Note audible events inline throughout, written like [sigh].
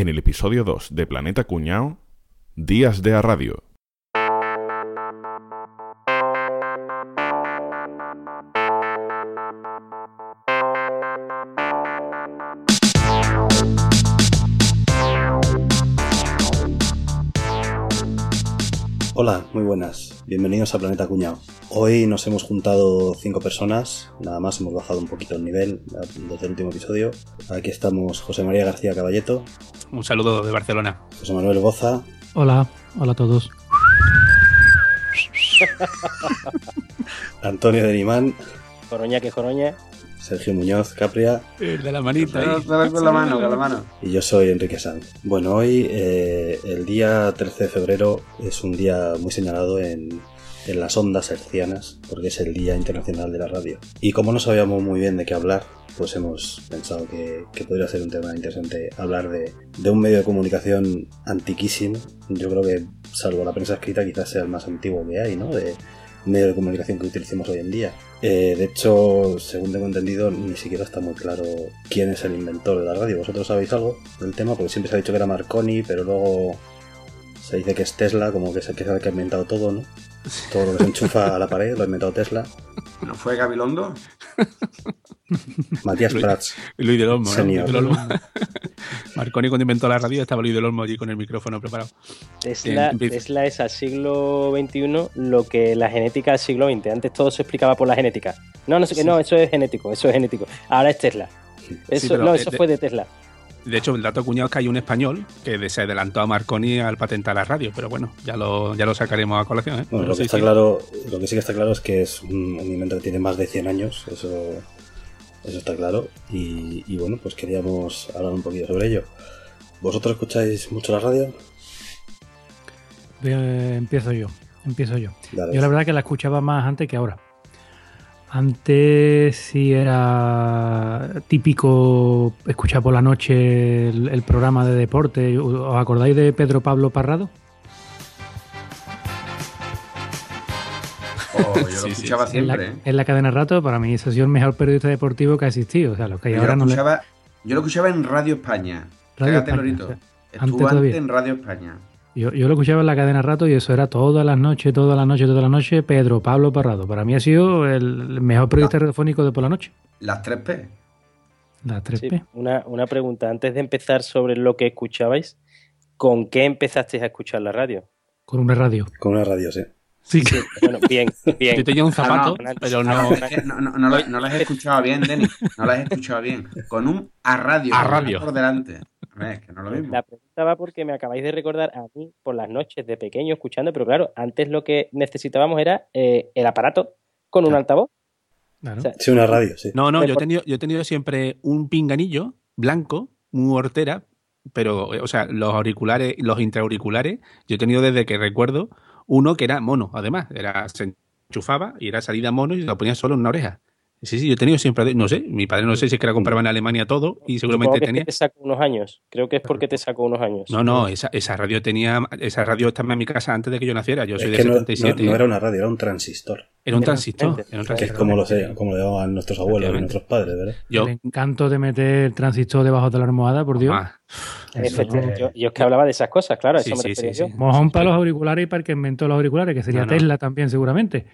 en el episodio 2 de Planeta Cuñao, Días de a Radio. Hola, muy buenas. Bienvenidos a Planeta Cuñado. Hoy nos hemos juntado cinco personas, nada más hemos bajado un poquito el nivel desde el último episodio. Aquí estamos José María García Caballeto. Un saludo de Barcelona. José Manuel Boza. Hola, hola a todos. [laughs] Antonio Denimán. Joroña que joroña. Sergio Muñoz Capria. El de la manita. con la mano, con la mano. Y yo soy Enrique Sanz. Bueno, hoy, eh, el día 13 de febrero, es un día muy señalado en, en las ondas hercianas, porque es el Día Internacional de la Radio. Y como no sabíamos muy bien de qué hablar, pues hemos pensado que, que podría ser un tema interesante hablar de, de, un medio de comunicación antiquísimo. Yo creo que, salvo la prensa escrita, quizás sea el más antiguo que hay, ¿no? De medio de comunicación que utilicemos hoy en día. Eh, de hecho, según tengo entendido, ni siquiera está muy claro quién es el inventor de la radio. ¿Vosotros sabéis algo del tema? Porque siempre se ha dicho que era Marconi, pero luego se dice que es Tesla, como que es el que ha inventado todo, ¿no? Todo lo que se enchufa a la pared lo ha inventado Tesla. ¿No fue Gabilondo? Matías Prats. Luis del Olmo, Senior. ¿no? Luis del Olmo. Marconi cuando inventó la radio estaba Luis del Olmo allí con el micrófono preparado. Tesla, Tesla es al siglo XXI lo que la genética al siglo XX. Antes todo se explicaba por la genética. No, no sé qué, no, eso es genético, eso es genético. Ahora es Tesla. Eso, no, eh, eso de- fue de Tesla. De hecho, el dato cuñado es que hay un español que se adelantó a Marconi al patentar la radio, pero bueno, ya lo, ya lo sacaremos a colación. ¿eh? Bueno, lo que sí, está sí. claro, lo que sí que está claro es que es un, un invento que tiene más de 100 años, eso, eso está claro. Y, y bueno, pues queríamos hablar un poquito sobre ello. ¿Vosotros escucháis mucho la radio? Eh, empiezo yo, empiezo yo. Dale. Yo la verdad que la escuchaba más antes que ahora. Antes sí era típico escuchar por la noche el, el programa de deporte. ¿Os acordáis de Pedro Pablo Parrado? Oh, yo lo [laughs] sí, escuchaba sí. En la, siempre, ¿eh? en la cadena rato, para mí ese ha sido el mejor periodista deportivo que ha existido. O sea, lo que hay Yo, ahora lo no le... escuchaba, yo lo escuchaba en Radio España. Radio Cágate, España, Lorito. o sea, Estuvo antes en Radio España. Yo, yo lo escuchaba en la cadena rato y eso era todas las noches, todas las noches, todas las noches, Pedro Pablo Parrado. Para mí ha sido el mejor periodista radiofónico de por la noche. Las 3P. Las 3P. Sí, una, una pregunta, antes de empezar sobre lo que escuchabais, ¿con qué empezasteis a escuchar la radio? Con una radio. Con una radio, sí. Sí, Sí, bueno, bien, bien. Yo tenía un zapato, Ah, no, pero No, no. no, no, las he escuchado bien, Denis. No las he escuchado bien. Con un a radio. A radio. Por delante. A ver, es que no es lo mismo. La pregunta va porque me acabáis de recordar a mí por las noches de pequeño escuchando, pero claro, antes lo que necesitábamos era eh, el aparato con un Claro. altavoz. claro. O sea, Sí, una radio, sí. No, no, yo he tenido, yo he tenido siempre un pinganillo blanco, muy hortera, pero, o sea, los auriculares, los intraauriculares, yo he tenido desde que recuerdo uno que era mono, además, era, se enchufaba y era salida mono y lo ponía solo en una oreja. Sí, sí, yo he tenido siempre, no sé, mi padre no sé si es que la compraba en Alemania todo y seguramente que tenía. que te sacó unos años. Creo que es porque te sacó unos años. No, no, esa, esa radio tenía, esa radio estaba en mi casa antes de que yo naciera, yo soy Es de no, 77. no- no era una radio, era un transistor. Era un transistor, era un Que es como lo, sé, como lo llamaban nuestros abuelos y nuestros padres, ¿verdad? Yo, El encanto de meter el transistor debajo de la almohada, por Dios. ah, Eso, yo, yo es que hablaba de esas cosas, claro, Sí, eso me sí, refería sí, yo. sí. Mojón para los auriculares y para el que inventó los auriculares, que sería No, no. Tesla también, seguramente.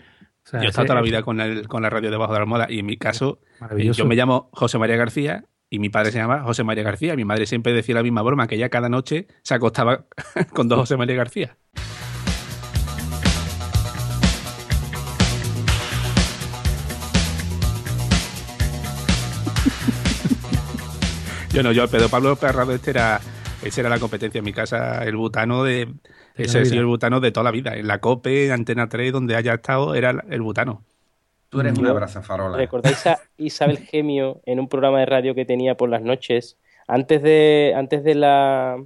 O sea, Yo he estado toda la vida con, el, con la radio debajo de la almohada y en mi caso, eh, yo me llamo José María García y mi padre se llama José María García. Mi madre siempre decía la misma broma, que ella cada noche se acostaba [laughs] con dos José María García. [laughs] Yo no, yo, Pedro Pablo Perrado, este era, ese era la competencia en mi casa, el butano De ese ha sido el butano de toda la vida. En la COPE, en Antena 3, donde haya estado, era el butano. Tú eres una brazafarola. ¿Recordáis a [laughs] Isabel Gemio en un programa de radio que tenía por las noches? Antes de, antes de la,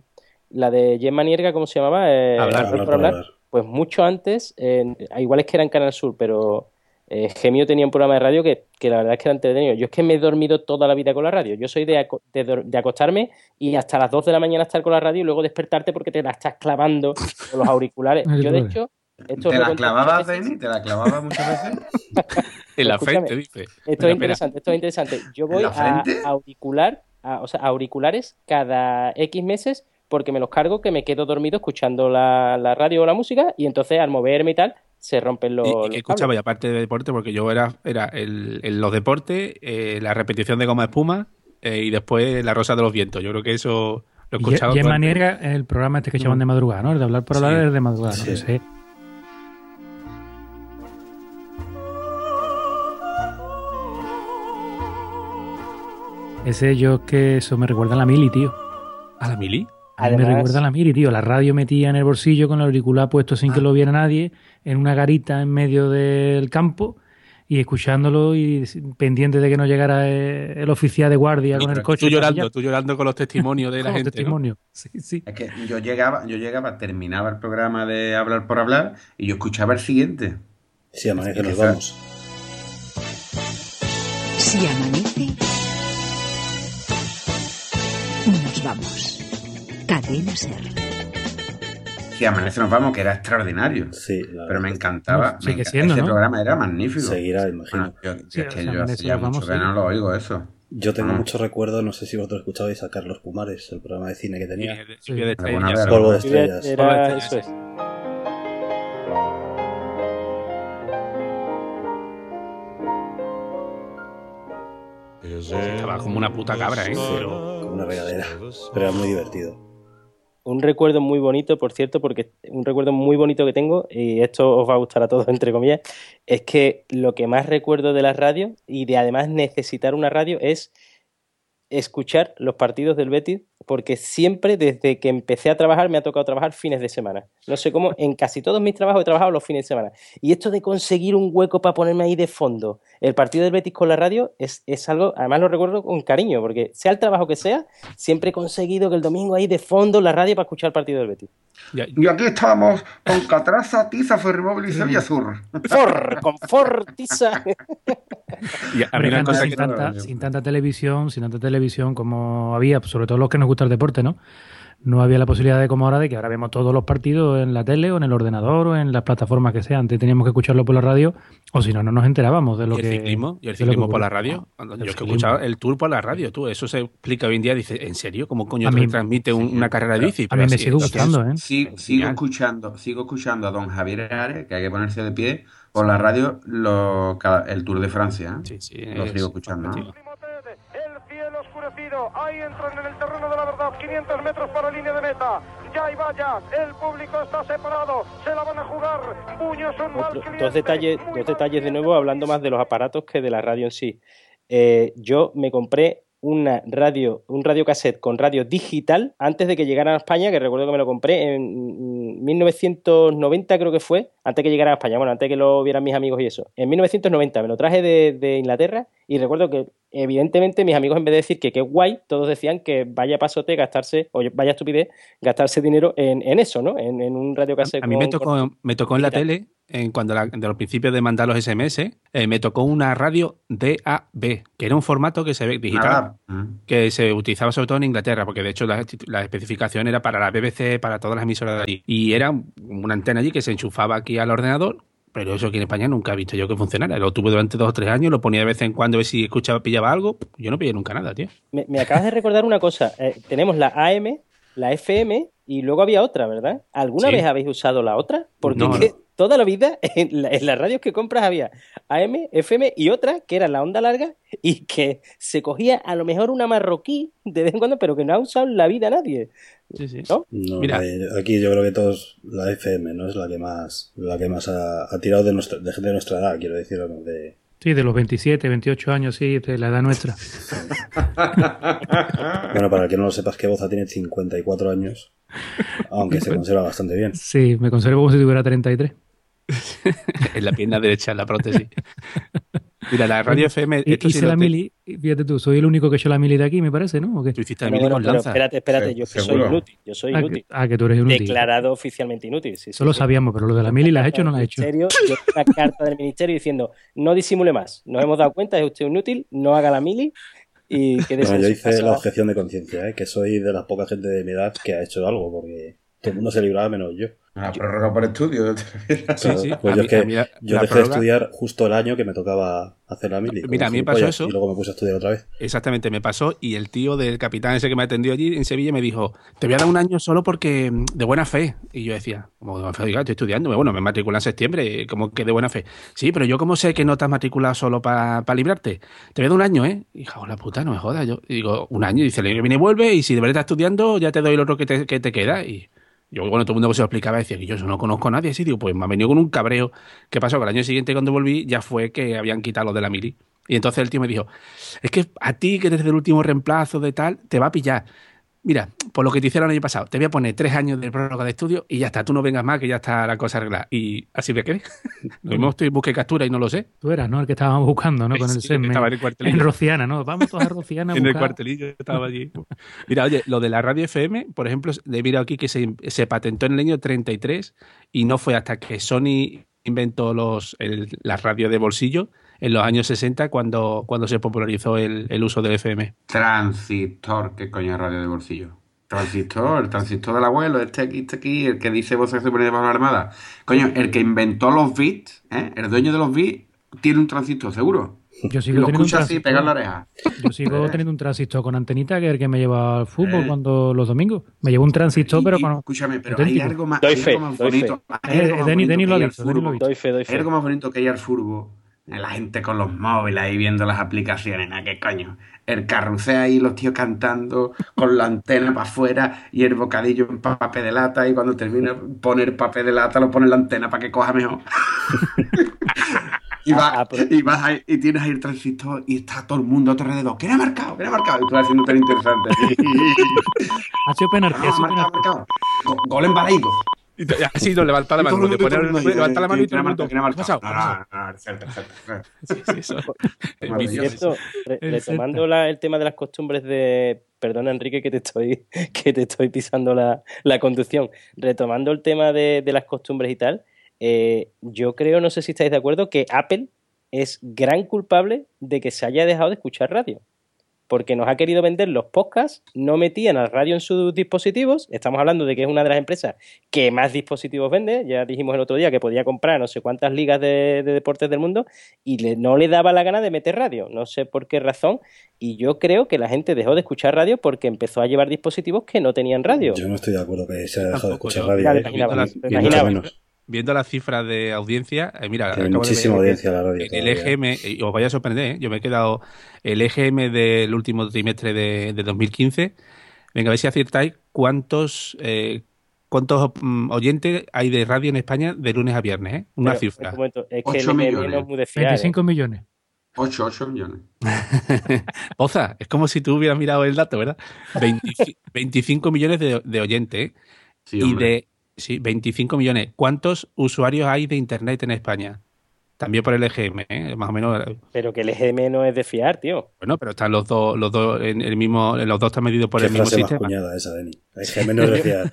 la de Gemma Nierga, ¿cómo se llamaba? Eh, Hablar, Hablar Hablar por por hablar. hablar. Pues mucho antes, eh, igual es que era en Canal Sur, pero eh, Gemio tenía un programa de radio que, que la verdad es que era entretenido. Yo es que me he dormido toda la vida con la radio. Yo soy de, aco- de, acostarme y hasta las 2 de la mañana estar con la radio y luego despertarte porque te la estás clavando con los auriculares. [laughs] Yo, de hecho, esto ¿Te la clavabas. Denis? ¿Te la clavabas muchas veces? [laughs] En la Escúchame, frente, dice. Esto es interesante, esto es interesante. Yo ¿En voy a frente? auricular, a- o sea, auriculares cada X meses porque me los cargo que me quedo dormido escuchando la, la radio o la música y entonces al moverme y tal se rompen los, Y, y los que escuchaba, y aparte de deporte, porque yo era, era el, el- los deportes, eh, la repetición de goma espuma eh, y después la rosa de los vientos. Yo creo que eso lo he Y durante- Nierga es el programa este que echaban Mm. de madrugada, ¿no? El de hablar por hablar Sí. es el de madrugada, ¿no? Sí. Ese- Ese yo es que eso me recuerda a la mili, tío. ¿A la mili? Me recuerda a la mili, tío. La radio metía en el bolsillo con el auricular puesto sin que lo viera nadie, en una garita en medio del campo y escuchándolo y pendiente de que no llegara eh, el oficial de guardia con el coche. Tú llorando, tú llorando con los testimonios de la [laughs] Con los gente. ¿no? testimonios. Sí, sí. Es que yo llegaba, yo llegaba, terminaba el programa de hablar por hablar y yo escuchaba el siguiente. Si amanece, nos vamos. Si amanece, nos vamos. Cadena Ser. Si amanece nos vamos, que era extraordinario. Sí, la Pero me encantaba. Sigue me enca- siendo, ese ¿no? programa era magnífico. Seguirá, imagino. Bueno, yo, Sí, es que yo hace ya vamos, mucho que sí. no lo oigo eso. Yo tengo Ah. muchos recuerdos, no sé si vosotros escuchabais a Carlos Pumares, el programa de cine que Sí, tenía. lluvia de Alguna estrellas. vez, Polvo de Era- estrellas. era- eso es. Estaba como una puta cabra, ¿eh? Pero- Como una regadera. Pero era muy divertido. Un recuerdo muy bonito, por cierto, porque un recuerdo muy bonito que tengo, y esto os va a gustar a todos, [laughs] entre comillas, es que lo que más recuerdo de la radio y de además necesitar una radio es escuchar los partidos del Betis, porque siempre desde que empecé a trabajar me ha tocado trabajar fines de semana. No sé cómo, en casi todos mis trabajos he trabajado los fines de semana. Y esto de conseguir un hueco para ponerme ahí de fondo, el partido del Betis con la radio, es, es algo, además lo recuerdo con cariño, porque sea el trabajo que sea, siempre he conseguido que el domingo ahí de fondo la radio para escuchar el partido del Betis. Y aquí estamos con Catraza, Tiza, Ferrimóvil y Sevilla Sur. For, con Fortiza. y a mí Hombre, una antes cosa sin, tanta, sin tanta televisión, sin tanta televisión como había, sobre todo los que nos gusta el deporte, ¿no? No había la posibilidad de como ahora de que ahora vemos todos los partidos en la tele o en el ordenador o en las plataformas que sea. Antes teníamos que escucharlo por la radio o si no, no nos enterábamos de lo ¿Y el que... ciclismo? ¿Y el de lo que ciclismo por la radio? Yo es que escuchado el tour por la radio, tú. Eso se explica hoy en día. Dice, ¿en serio? ¿Cómo coño te transmite sí, una carrera de bici? a Pero mí me así, sigue gustando, ¿eh? Sí, Es sigo genial. escuchando, sigo escuchando a don Javier Ares, que hay que ponerse de pie, por la radio lo- cada- el Tour de Francia. ¿eh? Sí, sí. Lo es sigo escuchando, ¿no? Ahí entran en el terreno de la verdad, 500 metros para línea de meta, ya hay vallas, el público está separado, se la van a jugar, Puño es un mal cliente, dos detalles, dos detalles de nuevo, hablando más de los aparatos que de la radio en sí. Eh, yo me compré una radio, un radio cassette con radio digital antes de que llegara a España, que recuerdo que me lo compré en mm, 1990 creo que fue, antes que llegara a España, bueno, antes que lo vieran mis amigos y eso. En 1990 me lo traje de, de Inglaterra y recuerdo que evidentemente mis amigos en vez de decir que qué guay, todos decían que vaya pasote gastarse, o vaya estupidez, gastarse dinero en, en eso, ¿no? En, en un radio cassette. A mí me con- tocó, me tocó en la tele, en cuando la- de los principios de mandar los SMS, eh, me tocó una radio DAB, que era un formato que se ve digital, Nada. Mm. que se utilizaba sobre todo en Inglaterra, porque de hecho la, la especificación era para la BBC, para todas las emisoras de allí. Y era una antena allí que se enchufaba aquí al ordenador, pero eso aquí en España nunca he visto yo que funcionara. Lo tuve durante dos o tres años, lo ponía de vez en cuando a ver si escuchaba, pillaba algo. Yo no pillé nunca nada, tío. Me, me acabas de recordar una cosa. Eh, tenemos la AM, la FM y luego había otra, ¿verdad? ¿Alguna Sí. vez habéis usado la otra? Porque No, es que no. Toda la vida [laughs] en, la- en las radios que compras había AM, FM y otra que era la onda larga y que se cogía a lo mejor una marroquí de vez en cuando, pero que no ha usado en la vida nadie. Sí, sí. ¿No? No, Mira. eh, aquí yo creo que todos la FM no es la que más la que más ha, ha tirado de nuestra de gente de nuestra edad, quiero decir, Sí, de los 27, 28 años, sí, de la edad nuestra. [laughs] bueno, para el que no lo sepas que Boza tiene 54 años, aunque se [laughs] conserva bastante bien. Sí, me conservo como si tuviera 33. [laughs] en la pierna derecha, en la prótesis. Mira, la radio FM, Y, esto sí hice lo la te- mili, fíjate tú, soy el único que he hecho la mili de aquí, me parece, ¿no? ¿O qué? Tú hiciste la mili bueno, con pero lanza. espérate, espérate, yo que soy inútil. Yo soy Ah, inútil. que, ah, que tú eres un útil. Declarado oficialmente inútil. Sí, sí, Eso lo sí. sabíamos, pero lo de la mili la has hecho o no la has hecho. Ministerio, yo una carta del ministerio diciendo no disimule más. Nos hemos dado cuenta, es usted inútil, no haga la mili y Bueno, en yo hice la objeción de conciencia, ¿eh? que soy de la poca gente de mi edad que ha hecho algo, porque todo el mundo se libraba menos yo. La prórroga por estudio. ¿te refieres? Claro, sí. pues yo mí- es que a mí la- yo la dejé de estudiar justo el año que me tocaba hacer la mili. Mira, a mí me pasó eso. Y luego me puse a estudiar otra vez. Exactamente, me pasó y el tío del capitán ese que me atendió allí en Sevilla me dijo, te voy a dar un año solo porque mm, de buena fe. Y yo decía, como de buena fe, Oiga, estoy estudiando, bueno, me matriculé en septiembre, como que de buena fe. Sí, pero yo como sé que no te has matriculado solo para librarte. Te voy a dar un año, ¿eh? Hija, la puta, no me jodas. Yo y digo, un año, y dice, viene y vuelve y si de verdad estás estudiando, ya te doy el otro que te, que te queda. Y yo, bueno, todo el mundo se lo explicaba, decía que yo no conozco a nadie. Así digo, pues me ha venido con un cabreo. ¿Qué pasó? Que el año siguiente cuando volví ya fue que habían quitado lo de la mili. Y entonces el tío me dijo, es que a ti, que eres del último reemplazo de tal, te va a pillar. Mira, por lo que te hicieron el año pasado, te voy a poner tres años de prórroga de estudio y ya está, tú no vengas más, que ya está la cosa arreglada. Y así me quedé. [laughs] Lo mismo estoy busqué captura y no lo sé. Tú eras, ¿no? El que estábamos buscando, ¿no? Con el Sí, semen. estaba en el cuartelillo. En Rociana, ¿no? Vamos todos a Rociana a [laughs] En el cuartelillo estaba allí. Mira, oye, lo de la radio FM, por ejemplo, he mirado aquí que se, se patentó en el año 33 y no fue hasta que Sony inventó los, el- la radio de bolsillo en los años 60 cuando, cuando se popularizó el, el uso del FM. Transistor, ¿qué coño es radio de bolsillo? Transistor, el transistor del abuelo, este aquí, este aquí, el que dice voces debajo de la armada. Coño, el que inventó los bits, ¿eh? el dueño de los bits, tiene un transistor, seguro. Yo sigo lo teniendo un escucha así, pega en la oreja. Yo sigo [laughs] teniendo un transistor con antenita que es el que me lleva al fútbol Eh. cuando los domingos. Me llevo un transistor, Y- pero con. Escúchame, pero auténtico. hay algo más, Doy hay fe, algo más doy bonito. fe. hay algo más bonito ha furbo. visto. Doy fe, doy Hay algo más bonito que ir al furbo. La gente con los móviles ahí viendo las aplicaciones, ¿no? ¿Qué coño? El carrusel ahí, los tíos cantando con la antena para afuera y el bocadillo en papel de lata y cuando termina poner papel de lata lo pone en la antena para que coja mejor. [laughs] y, vas, Ah, ah, pero- y vas ahí, y tienes ahí el transistor y está todo el mundo a tu alrededor. ¿Quién ha marcado? ¿Quién ha marcado? Y tú haciendo tan interesante. [laughs] Ha sido penalti, [laughs] No, ha sido marcado, penalti. Go- Gol en. Y te- así no levanta la todo mano, todo el mundo ahí, levanta la mano y ¿quién todo el mundo. retomando la- el tema de las costumbres de. Perdona, Enrique, que te estoy, [laughs] que te estoy pisando la, la conducción. Retomando el tema de, de las costumbres y tal, eh, yo creo, no sé si estáis de acuerdo, que Apple es gran culpable de que se haya dejado de escuchar radio. Porque nos ha querido vender los podcasts, no metían la radio en sus dispositivos. Estamos hablando de que es una de las empresas que más dispositivos vende. Ya dijimos el otro día que podía comprar no sé cuántas ligas de, de deportes del mundo y le- no le daba la gana de meter radio. No sé por qué razón. Y yo creo que la gente dejó de escuchar radio porque empezó a llevar dispositivos que no tenían radio. Yo no estoy de acuerdo que se haya dejado de escuchar radio. ¿Eh? Viendo las cifras de audiencia, eh, mira, de muchísima ver- audiencia la radio. En el todavía. EGM, y os vaya a sorprender, ¿eh? yo me he quedado el EGM del último trimestre de, de 2015. Venga, a ver si aciertáis cuántos eh, cuántos mm, oyentes hay de radio en España de lunes a viernes, ¿eh? Una Pero, cifra. un momento, es que Ocho el EGM millones. no es muy de fiar, ¿eh? 25 millones. 8, 8 millones. [laughs] Oza, es como si tú hubieras mirado el dato, ¿verdad? 25, 25 millones de, de oyentes, ¿eh? Sí, y hombre. de sí, 25 millones. ¿Cuántos usuarios hay de internet en España? También por el EGM, ¿eh? más o menos. Pero que el EGM no es de fiar, tío. Bueno, pero están los dos, los dos en el mismo, los dos están medidos por Qué el mismo frase más sistema. cuñada esa, Deni. Es que menos decía.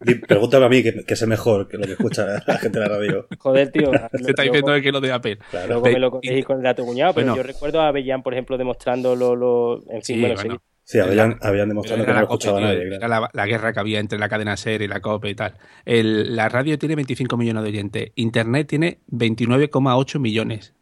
Di- Pregúntame a mí, que, que sé mejor que lo que escucha la gente de la radio. Joder, tío. [laughs] Se está diciendo que lo de Apple. Claro. Luego me lo corregís con el dato cuñado, pero Bueno. yo recuerdo a Avellán, por ejemplo, demostrando lo, lo- en fin, Sí, bueno, bueno. Sí. Habían, habían demostrado que no escuchaba tío, nadie. era la, la guerra que había entre la cadena SER y la COPE y tal. El- la radio tiene 25 millones de oyentes. Internet tiene 29,8 millones.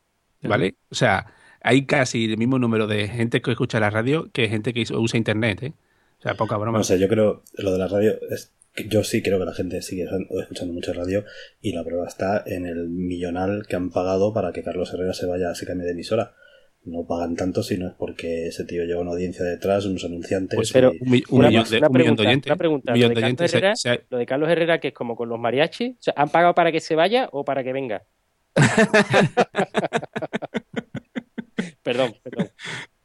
¿Vale? O sea, hay casi el mismo número de gente que escucha la radio que gente que usa Internet, ¿eh? O sea, poca broma. No sé, yo creo, lo de la radio, es, yo sí creo que la gente sigue escuchando mucho radio y la prueba está en el millonal que han pagado para que Carlos Herrera se vaya, se cambie de emisora. No pagan tanto si no es porque ese tío lleva una audiencia detrás, unos anunciantes. Pues, y- pero un, mi- un Una- millón de, una un millón de pregunta, oyentes. una pregunta, millón lo de de oyentes. Carlos se- se- Lo de Carlos Herrera, que es como con los mariachis, o sea, ¿han pagado para que se vaya o para que venga? [laughs] perdón, perdón.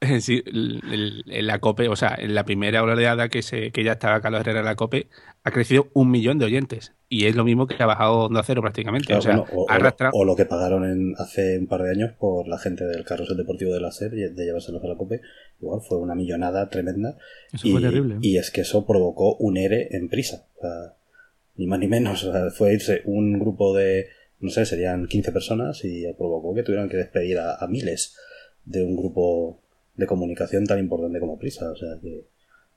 [laughs] Sí, el- el- en la COPE, o sea, en la primera oleada que se que ya estaba Carlos Herrera en la COPE, ha crecido un millón de oyentes. Y es lo mismo que ha bajado Onda Cero prácticamente. Claro, o sea, bueno, o, ha o lo, arrastrado. o lo que pagaron en, hace un par de años por la gente del carrusel deportivo de la SER y de llevárselos a la COPE. Igual fue una millonada tremenda. Eso y, fue terrible. y es que eso provocó un ERE en prisa. O sea, ni más ni menos. [laughs] O sea, fue irse un grupo de, no sé, serían 15 personas y provocó que tuvieran que despedir a, a miles de un grupo de comunicación tan importante como prisa. O sea que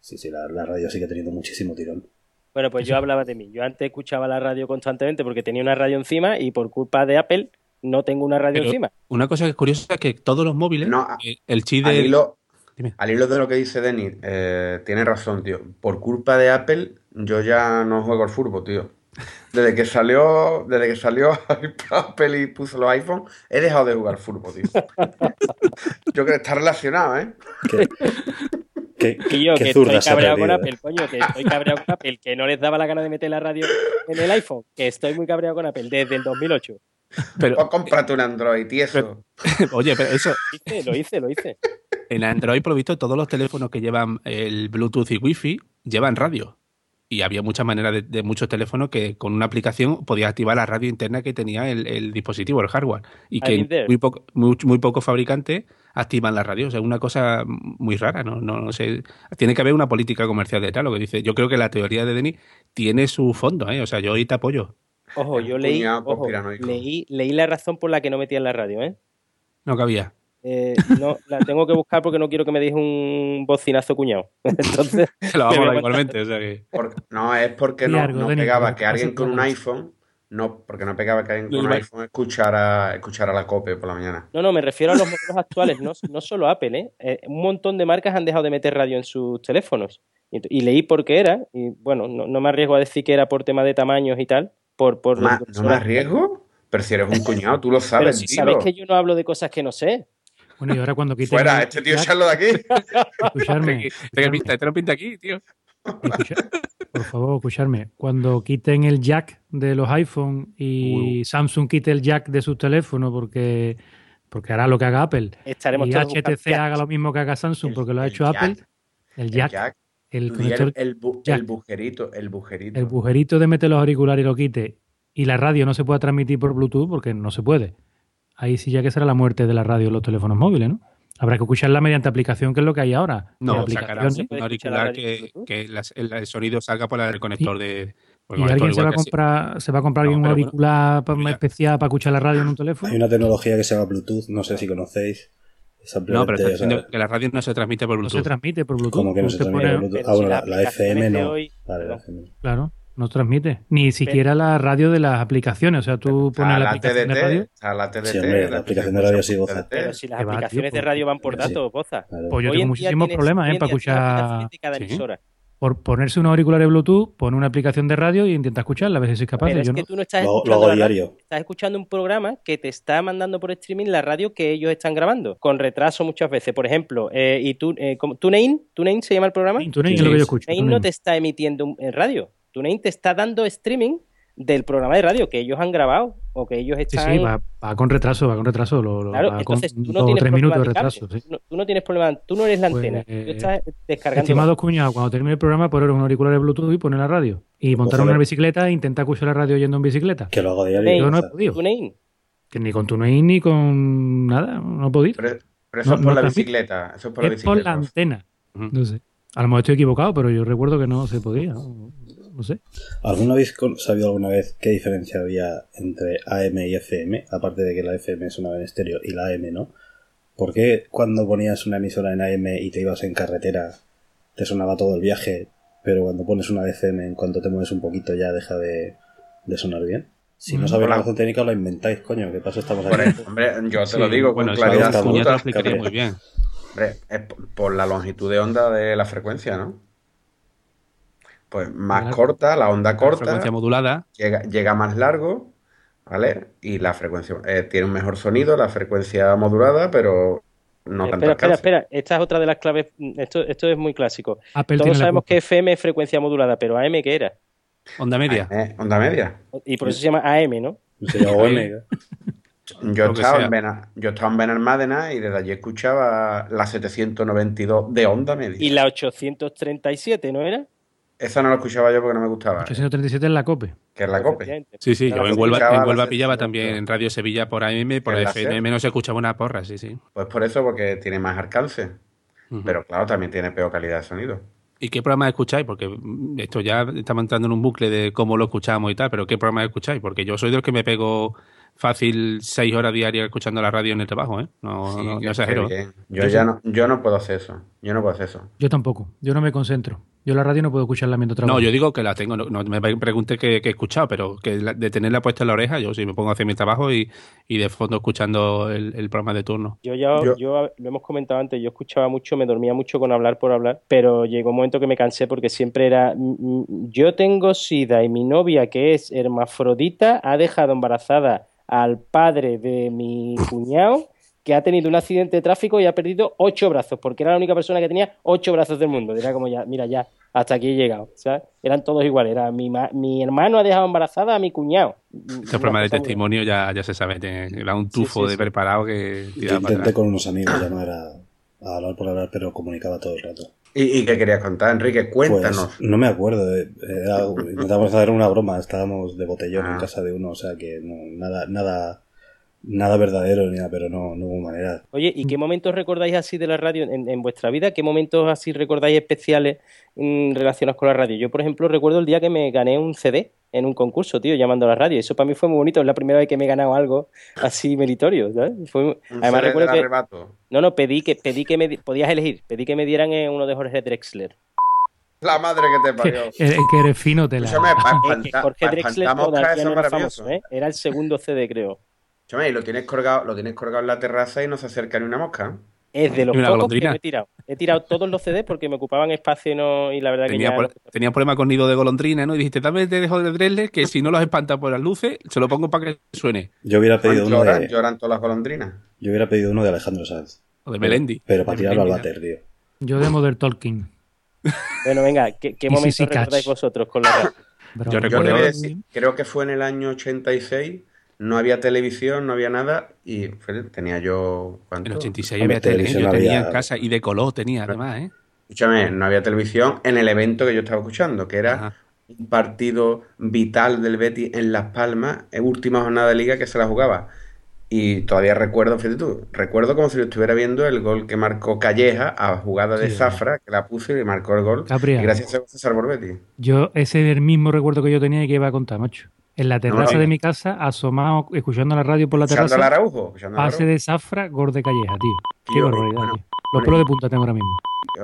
sí, sí, la, la radio sigue teniendo muchísimo tirón. Bueno, pues yo hablaba de mí. Yo antes escuchaba la radio constantemente porque tenía una radio encima y por culpa de Apple no tengo una radio Pero encima. Una cosa que es curiosa es que todos los móviles, No, a- eh, el chip Al de... hilo, Dime. al hilo de lo que dice Denis, eh, tiene razón, tío. Por culpa de Apple, yo ya no juego al fútbol, tío. Desde que salió, desde que salió [laughs] Apple y puso los iPhone, he dejado de jugar fútbol, tío. Yo creo que está relacionado, ¿eh? Qué, qué que estoy cabreado con Apple, coño, que estoy cabreado con Apple, que no les daba la gana de meter la radio en el iPhone, que estoy muy cabreado con Apple desde el 2008. Pero, Pues cómprate un Android y eso. [laughs] oye, pero eso, Lo hice, lo hice, lo hice. en Android, por lo visto, todos los teléfonos que llevan el Bluetooth y Wi-Fi llevan radio. Y había muchas maneras de, de muchos teléfonos que con una aplicación podías activar la radio interna que tenía el, el dispositivo, el hardware. Y que muy, poco, muy, muy pocos fabricantes activan la radio. O sea, es una cosa muy rara, ¿no? No, no sé. Tiene que haber una política comercial detrás, lo que dice. Yo creo que la teoría de Denis tiene su fondo, ¿eh? O sea, yo ahí te apoyo. Ojo, yo leí, ojo, leí, leí la razón por la que no metían la radio, ¿eh? No cabía. Eh, no, la tengo que buscar porque no quiero que me deje un bocinazo cuñado. [laughs] Entonces, [laughs] Lo vamos a igualmente. O sea que... Por- no, es porque no, no pegaba que alguien con un iPhone, no, porque no pegaba que alguien con un iPhone escuchara, escuchara la COPE por la mañana. no, no, me refiero a los modelos actuales, no, no solo Apple, ¿eh? Eh, Un montón de marcas han dejado de meter radio en sus teléfonos. Y, y leí por qué era, y bueno, no, no me arriesgo a decir que era por tema de tamaños y tal, por, por ¿No, me- los no me arriesgo? Pero si eres un cuñado, tú lo Pero sabes, si tío. sabéis que yo no hablo de cosas que no sé. Bueno, y ahora cuando quiten. Fuera, el este tío echarlo de aquí. [laughs] escucharme, Este que pinta, este no pinta aquí, tío. escucha- por favor, escucharme. Cuando quiten el jack de los iPhone y Samsung quite el jack de sus teléfonos porque, porque hará lo que haga Apple Estaremos y todos HTC haga lo mismo que haga Samsung El- porque lo ha hecho jack. Apple, el El jack, jack, el conector, bu- jack. el bujerito, el bujerito. el bujerito de meter los auriculares y lo quite y la radio no se pueda transmitir por Bluetooth porque no se puede. Ahí sí ya que será la muerte de la radio en los teléfonos móviles, ¿no? Habrá que escucharla mediante aplicación, que es lo que hay ahora. No, puede un auricular que, por Bluetooth. que las- el, el sonido salga por el conector de. por el ¿Y conector alguien se va, a comprar, se va a comprar No, bueno, auricular especial para escuchar la radio en un teléfono? Hay una tecnología que se llama Bluetooth, no sé si conocéis. No, pero está o diciendo sea, que la radio no se transmite por No se Bluetooth. transmite por Bluetooth. como que no se transmite por Bluetooth. Ah, bueno, la, la aplicaciones FM de no. hoy- Vale, la no. FM no. Claro, no transmite. Ni siquiera la radio de las aplicaciones. O sea, tú pones a la la aplicación de radio. TDT, a la TDT, Sí, hombre, la aplicación de radio sí goza. Pero si las Que va, tío, aplicaciones de radio van por Sí. datos, boza. Claro. Pues yo Hoy tengo en día muchísimos problemas ¿eh? para escuchar. aplicaciones de cada Sí. emisora. Por ponerse unos auriculares Bluetooth, pone una aplicación de radio y intenta escucharla, a ver si soy capaz. Pero es que no. tú no estás Lo, lo escuchando la diario. estás escuchando un programa que te está mandando por streaming la radio que ellos están grabando, con retraso muchas veces. Por ejemplo, eh, y tú, eh, ¿cómo- TuneIn, TuneIn se llama el programa. TuneIn es lo que yo escucho. TuneIn no te está emitiendo en radio. TuneIn te está dando streaming del programa de radio que ellos han grabado o que ellos están. sí, va, va con retraso, va con retraso. Lo, lo- Claro, va con entonces tú no tienes tres problema minutos de retraso. sí. Tú no- tú no tienes problema, tú no eres la Pues, antena. Tú estás eh, descargando. Estimados cuñados, cuando termine el programa, poner un auricular de Bluetooth y poner la radio. Y montar una bicicleta e intentar escuchar la radio yendo en bicicleta. Que lo hago diario. Yo no he podido. TuneIn. Que ni con TuneIn ni con nada, no he podido. Pero, pero eso No- es por no la transmite. bicicleta. Eso es por la es por la bicicleta. antena. No sé. A lo mejor estoy equivocado, pero yo recuerdo que no se podía. No, sé. ¿Alguna vez sabido alguna vez qué diferencia había entre AM y FM? Aparte de que la FM sonaba en estéreo y la AM no. ¿Por qué cuando ponías una emisora en AM y te ibas en carretera te sonaba todo el viaje, pero cuando pones una de FM en cuanto te mueves un poquito ya deja de, de sonar bien? Si no Mm. sabéis la razón técnica, lo inventáis, coño. ¿Qué pasa? Estamos Hombre, aquí. hombre, yo te Sí, lo digo bueno, con claridad Cuña te lo explicaría muy bien. Hombre, es por la longitud de onda de la frecuencia, ¿no? Pues más Claro. corta, la onda La corta, frecuencia modulada. llega, llega más largo, ¿vale? Y la frecuencia eh, tiene un mejor sonido, la frecuencia modulada, pero no tanto espera, espera. Esta es otra de las claves. Esto, esto es muy clásico. Apple Todos sabemos que FM es frecuencia modulada, pero AM ¿qué era? Onda media. Onda media. Y por eso se llama AM, ¿no? Se llama OM. Yo estaba, en Bena- yo estaba en Benalmádena y desde allí escuchaba la 792 de onda media. Y la 837, ¿no era? Esa no la escuchaba yo porque no me gustaba, 837 en la COPE. que es la COPE. Sí, sí, yo en Huelva, en pillaba también en Radio Sevilla por AM, por FM no se escuchaba una porra, sí, sí. Pues por eso, porque tiene más alcance. Pero claro, también tiene peor calidad de sonido. ¿Y qué programa escucháis? Porque esto ya estamos entrando en un bucle de cómo lo escuchamos y tal, pero ¿qué programa escucháis? Porque yo soy de los que me pego fácil seis horas diarias escuchando la radio en el trabajo, ¿eh? No, Sí, no, que no exagero. Yo ya no, yo no puedo hacer eso. Yo no puedo hacer eso. Yo tampoco. Yo no me concentro. Yo la radio no puedo escucharla mientras trabajo. No, yo digo que la tengo, no, no me pregunte qué qué he escuchado, pero que la- de tenerla puesta en la oreja, yo sí me pongo a hacer mi trabajo y, y de fondo escuchando el, el programa de turno. Yo ya, Yo- yo, lo hemos comentado antes, yo escuchaba mucho, me dormía mucho con hablar por hablar, pero llegó un momento que me cansé porque siempre era, mm, mm, yo tengo sida y mi novia que es hermafrodita ha dejado embarazada al padre de mi cuñado que ha tenido un accidente de tráfico y ha perdido ocho brazos, porque era la única persona que tenía ocho brazos del mundo. Era como ya, mira ya, hasta aquí he llegado, ¿sabes? Eran todos iguales, era mi, ma- mi hermano ha dejado embarazada a mi cuñado. Este programa de testimonio ya, ya se sabe, era un tufo sí, de sí. preparado que Yo tiraba para intenté con unos amigos llamar a, a hablar por hablar, pero comunicaba todo el rato. ¿Y, y qué querías contar, Enrique? Cuéntanos. Pues no me acuerdo. eh, Era, [laughs] intentábamos hacer una broma, estábamos de botellón Ah. en casa de uno, o sea que no, nada, nada, nada verdadero ni nada, pero no, no hubo manera. Oye, ¿y qué momentos recordáis así de la radio en, en vuestra vida? ¿Qué momentos así recordáis especiales mm, relacionados con la radio? Yo, por ejemplo, recuerdo el día que me gané un CD en un concurso, tío, llamando a la radio. Eso para mí fue muy bonito. Es la primera vez que me he ganado algo así meritorio, ¿sabes? Fue- Además, recuerdo del que... arrebato. No, no, pedí que, pedí que me... Podías elegir. Pedí que me dieran eh, uno de Jorge Drexler. La madre que te parió. que eres fino, te la. Escúchame, Eh, Jorge Drexler no era famoso, ¿eh? Era el segundo CD, creo. Escúchame, y lo tienes colgado, lo tienes colgado en la terraza y no se acerca ni una mosca. Es de los pocos que golondrina. me he tirado. He tirado todos los CDs porque me ocupaban espacio y, no, y la verdad que Tenía, ya... por- tenía un problema con nido de golondrina, ¿no? Y dijiste, dame de dejo de Dresler, que si no los espanta por las luces, se lo pongo para que suene. Yo hubiera pedido ¿Cuánto uno lloran? de, Lloran todas las golondrinas. yo hubiera pedido uno de Alejandro Sanz, O de Melendi. pero para De tirarlo al váter, tío. Yo de Modern Talking. [laughs] Bueno, venga, ¿qué, qué Sissy Catch. recordáis vosotros con la Yo Yo recuerdo- te decir, creo que fue en el año 86, no había televisión, no había nada, y tenía yo... En el ¿cuánto? 86 Hombre, había tele, televisión yo tenía había- en casa y de color tenía además, ¿eh? Escúchame, no había televisión en el evento que yo estaba escuchando, que era Ajá. un partido vital del Betis en Las Palmas, en última jornada de liga que se la jugaba. Y todavía recuerdo, fíjate tú, recuerdo como si lo estuviera viendo el gol que marcó Calleja a jugada de Sí. Zafra, que la puso y marcó el gol. Gabriel. Y gracias a César Borbetti. Yo, ese es el mismo recuerdo que yo tenía y que iba a contar, macho. En la terraza no. de mi casa, asomado, escuchando la radio por la terraza, Araujo. escuchando al pase Araujo. de Zafra, gol de Calleja, tío. Qué barbaridad, bueno, tío. Los pelos de punta tengo ahora mismo. Y,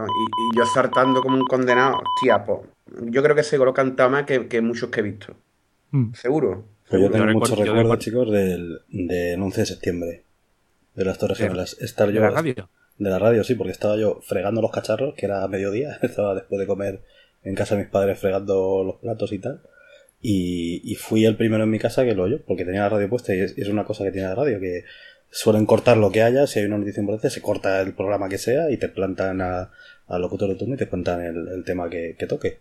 y yo saltando como un condenado. Hostia, po. Yo creo que ese gol cantaba más que, que muchos que he visto. Mm. Seguro. Pues yo tengo muchos recuerdos, recuerdo- chicos, del, del 11 de septiembre, de las Torres De- Gemelas. Estar De yo la radio. de la radio, sí, porque estaba yo fregando los cacharros, que era a mediodía, [laughs] estaba después de comer en casa de mis padres fregando los platos y tal. Y, y fui el primero en mi casa que lo oyó, porque tenía la radio puesta y es, es una cosa que tiene la radio, que suelen cortar lo que haya, si hay una noticia importante, se corta el programa que sea y te plantan a- al locutor de turno y te cuentan el, el tema que, que toque.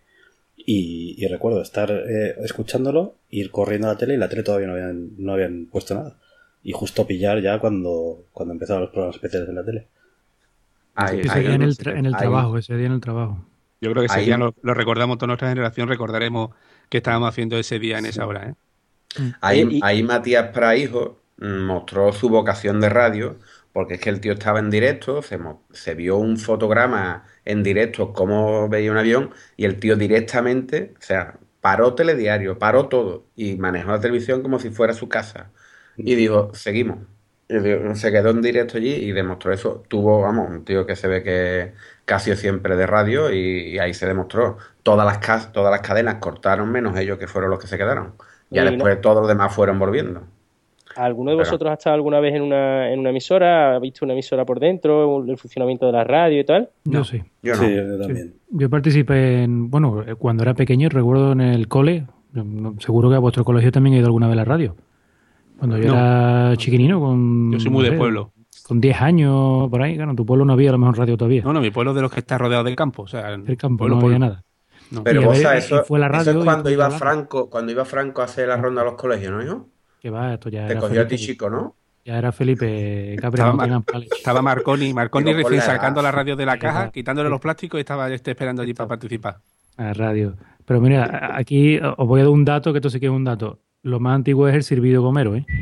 Y, y recuerdo estar eh, escuchándolo, ir corriendo a la tele y la tele todavía no habían, no habían puesto nada. Y justo pillar ya cuando, cuando empezaron los programas especiales de la tele. Ahí, Ese ahí, día en el, tra- en el ahí. trabajo, ese día en el trabajo. Yo creo que ese Ahí- día lo, lo recordamos toda nuestra generación, recordaremos qué estábamos haciendo ese día en esa hora, ¿eh? Ahí, y- ahí Matías Praijo mm, mostró su vocación de radio, porque es que el tío estaba en directo, se, vio un fotograma en directo, cómo veía un avión, y el tío directamente, o sea, paró telediario, paró todo, y manejó la televisión como si fuera su casa. Y dijo, seguimos. Se quedó en directo allí y demostró eso. Tuvo, vamos, un tío que se ve que casi siempre de radio y, y ahí se demostró. Todas las, cas- todas las cadenas cortaron menos ellos que fueron los que se quedaron. Ya Y no- después todos los demás fueron volviendo. ¿Alguno de Pero- vosotros ha estado alguna vez en una, en una emisora? ¿Ha visto una emisora por dentro? ¿El funcionamiento de la radio y tal? Yo No. sí. Yo no. Sí, yo también. Yo participé en, bueno, cuando era pequeño, recuerdo en el cole, seguro que a vuestro colegio también he ido alguna vez a la radio. Cuando yo No. era chiquinino, con... Yo soy muy no de sé, pueblo. Con 10 años, por ahí, claro, en tu pueblo no había a lo mejor radio todavía. No, no, mi pueblo es de los que está rodeado de campo. O sea, el campo pueblo, no pueblo. había nada. No. Pero vos ver, sabes, eso, fue la eso radio es y cuando iba. Franco, cuando iba Franco a hacer la ronda a los colegios, ¿no, hijo? Que va, esto ya Te era cogió a ti chico, ¿no? ya era Felipe Gabriel Estaba Marconi, Marconi recién sacando la radio de la caja, quitándole los plásticos y estaba este esperando allí para participar. a radio. Pero mira, aquí os voy a dar un dato, que esto sí que es un dato. Lo más antiguo es el servido gomero, ¿eh? [laughs]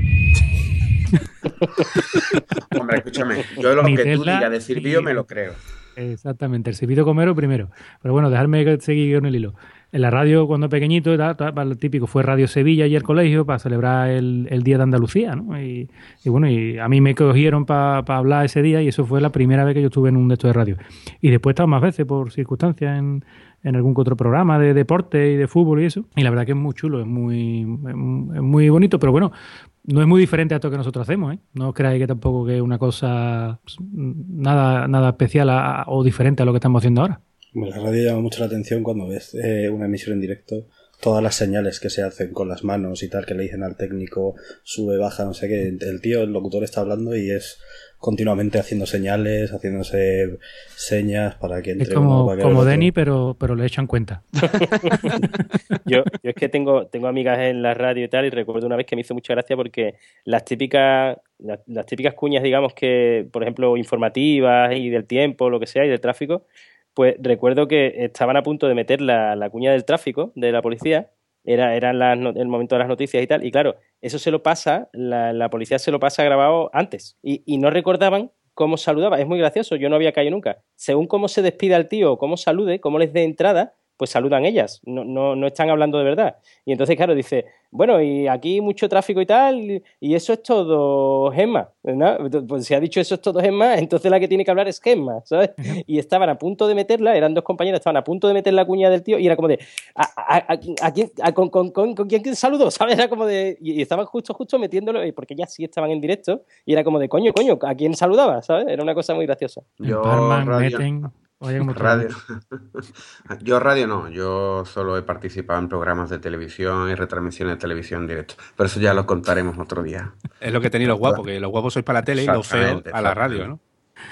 Hombre, escúchame, yo lo que tú digas de Silvio ni- me lo creo. Exactamente, el silbido comero primero. Pero bueno, dejarme seguir con el hilo. En la radio, cuando pequeñito, era, era lo típico, fue Radio Sevilla y el colegio para celebrar el, el Día de Andalucía, ¿no? Y, y bueno, y a mí me cogieron para hablar ese día y eso fue la primera vez que yo estuve en un de estos de radio. Y después he estado más veces por circunstancias en, en algún otro programa de deporte y de fútbol y eso. Y la verdad que es muy chulo, es muy, muy bonito, pero bueno, no es muy diferente a esto que nosotros hacemos, ¿eh? No creáis que tampoco que es una cosa pues, nada, nada especial o diferente a lo que estamos haciendo ahora. La radio llama mucho la atención cuando ves eh, una emisión en directo, todas las señales que se hacen con las manos y tal, que le dicen al técnico, sube, baja, no sé qué. El tío, el locutor está hablando y es continuamente haciendo señales, haciéndose señas para que entre Es como, uno, para que el como. Denny, pero, pero le echan cuenta. [laughs] Yo, yo es que tengo, tengo amigas en la radio y tal, y recuerdo una vez que me hizo mucha gracia porque las típicas, las, las típicas cuñas, digamos que, por ejemplo, informativas y del tiempo, lo que sea, y del tráfico, pues recuerdo que estaban a punto de meter la, la cuña del tráfico de la policía, era, era el momento de las noticias y tal, y claro, eso se lo pasa, la, la policía se lo pasa grabado antes, y, y no recordaban cómo saludaba, es muy gracioso, yo no había caído nunca. Según cómo se despida el tío, cómo salude, cómo les dé entrada, pues saludan ellas, no, no, no están hablando de verdad. Y entonces, claro, dice, bueno, y aquí mucho tráfico y tal, y eso es todo Gemma. ¿no? Pues si ha dicho eso es todo Gemma, entonces la que tiene que hablar es Gemma, ¿sabes? Y estaban a punto de meterla, eran dos compañeras, estaban a punto de meter la cuña del tío, y era como de, ¿a, a, a- a quién, a- con, con, con, con quién saludó? ¿Sabes? Era como de, y, y estaban justo, justo metiéndolo, eh, porque ellas sí estaban en directo, y era como de, coño, coño, ¿a quién saludaba? ¿Sabes? Era una cosa muy graciosa. Yo Parman. Oye, como Radio. [laughs] Yo radio no, yo solo he participado en programas de televisión y retransmisiones de televisión en directo. Pero eso ya lo contaremos otro día. Es lo que tenéis los guapos, que los guapos sois para la tele y los feos a la radio, ¿no?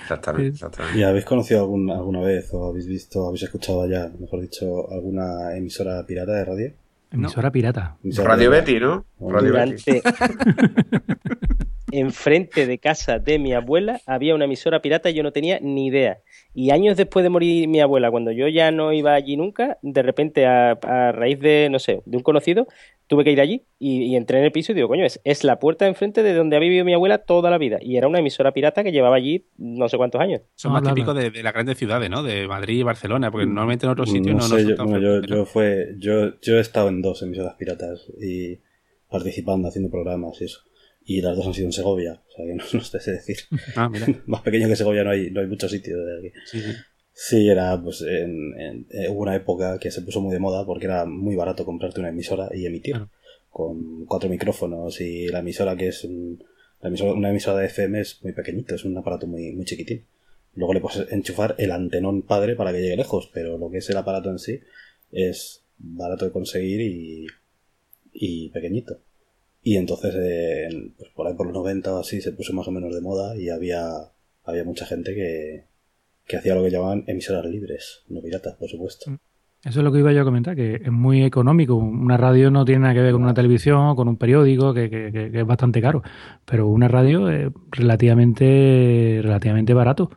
Exactamente, exactamente. ¿Y habéis conocido algún- alguna vez o habéis visto, habéis escuchado ya, mejor dicho, alguna emisora pirata de radio? Emisora pirata. Emisora Radio pirata. Betty, ¿no? Radio Betty. [laughs] [laughs] Enfrente de casa de mi abuela había una emisora pirata y yo no tenía ni idea. Y años después de morir mi abuela, cuando yo ya no iba allí nunca, de repente, a, a raíz de, no sé, de un conocido, tuve que ir allí y, y entré en el piso y digo, coño, es, es la puerta de enfrente de donde ha vivido mi abuela toda la vida. Y era una emisora pirata que llevaba allí no sé cuántos años. Son Ah, más habla, típicos de, de las grandes ciudades, ¿no? De Madrid y Barcelona, porque normalmente en otros sitios no, no no sé, son yo, tan bueno, yo, yo fue, yo, yo he estado en dos emisoras piratas y participando, haciendo programas y eso. Y las dos han sido en Segovia, o sea que no, [laughs] no te sé decir. Ah, mira. [laughs] Más pequeño que Segovia no hay, no hay muchos sitios de aquí. Sí, sí. Sí, era, pues, en, en- eh, hubo una época que se puso muy de moda porque era muy barato comprarte una emisora y emitir. Claro. Con cuatro micrófonos y la emisora que es un- la emisora- una emisora de FM es muy pequeñito, es un aparato muy, muy chiquitín. Luego le puedes enchufar el antenón padre para que llegue lejos, pero lo que es el aparato en sí es barato de conseguir y, y pequeñito. Y entonces, eh, pues por ahí por los 90 o así, se puso más o menos de moda y había, había mucha gente que, que hacía lo que llamaban emisoras libres, no piratas, por supuesto. Eso es lo que iba yo a comentar, que es muy económico. Una radio no tiene nada que ver con una televisión o con un periódico, que, que- que- es bastante caro. Pero una radio es relativamente, relativamente barato.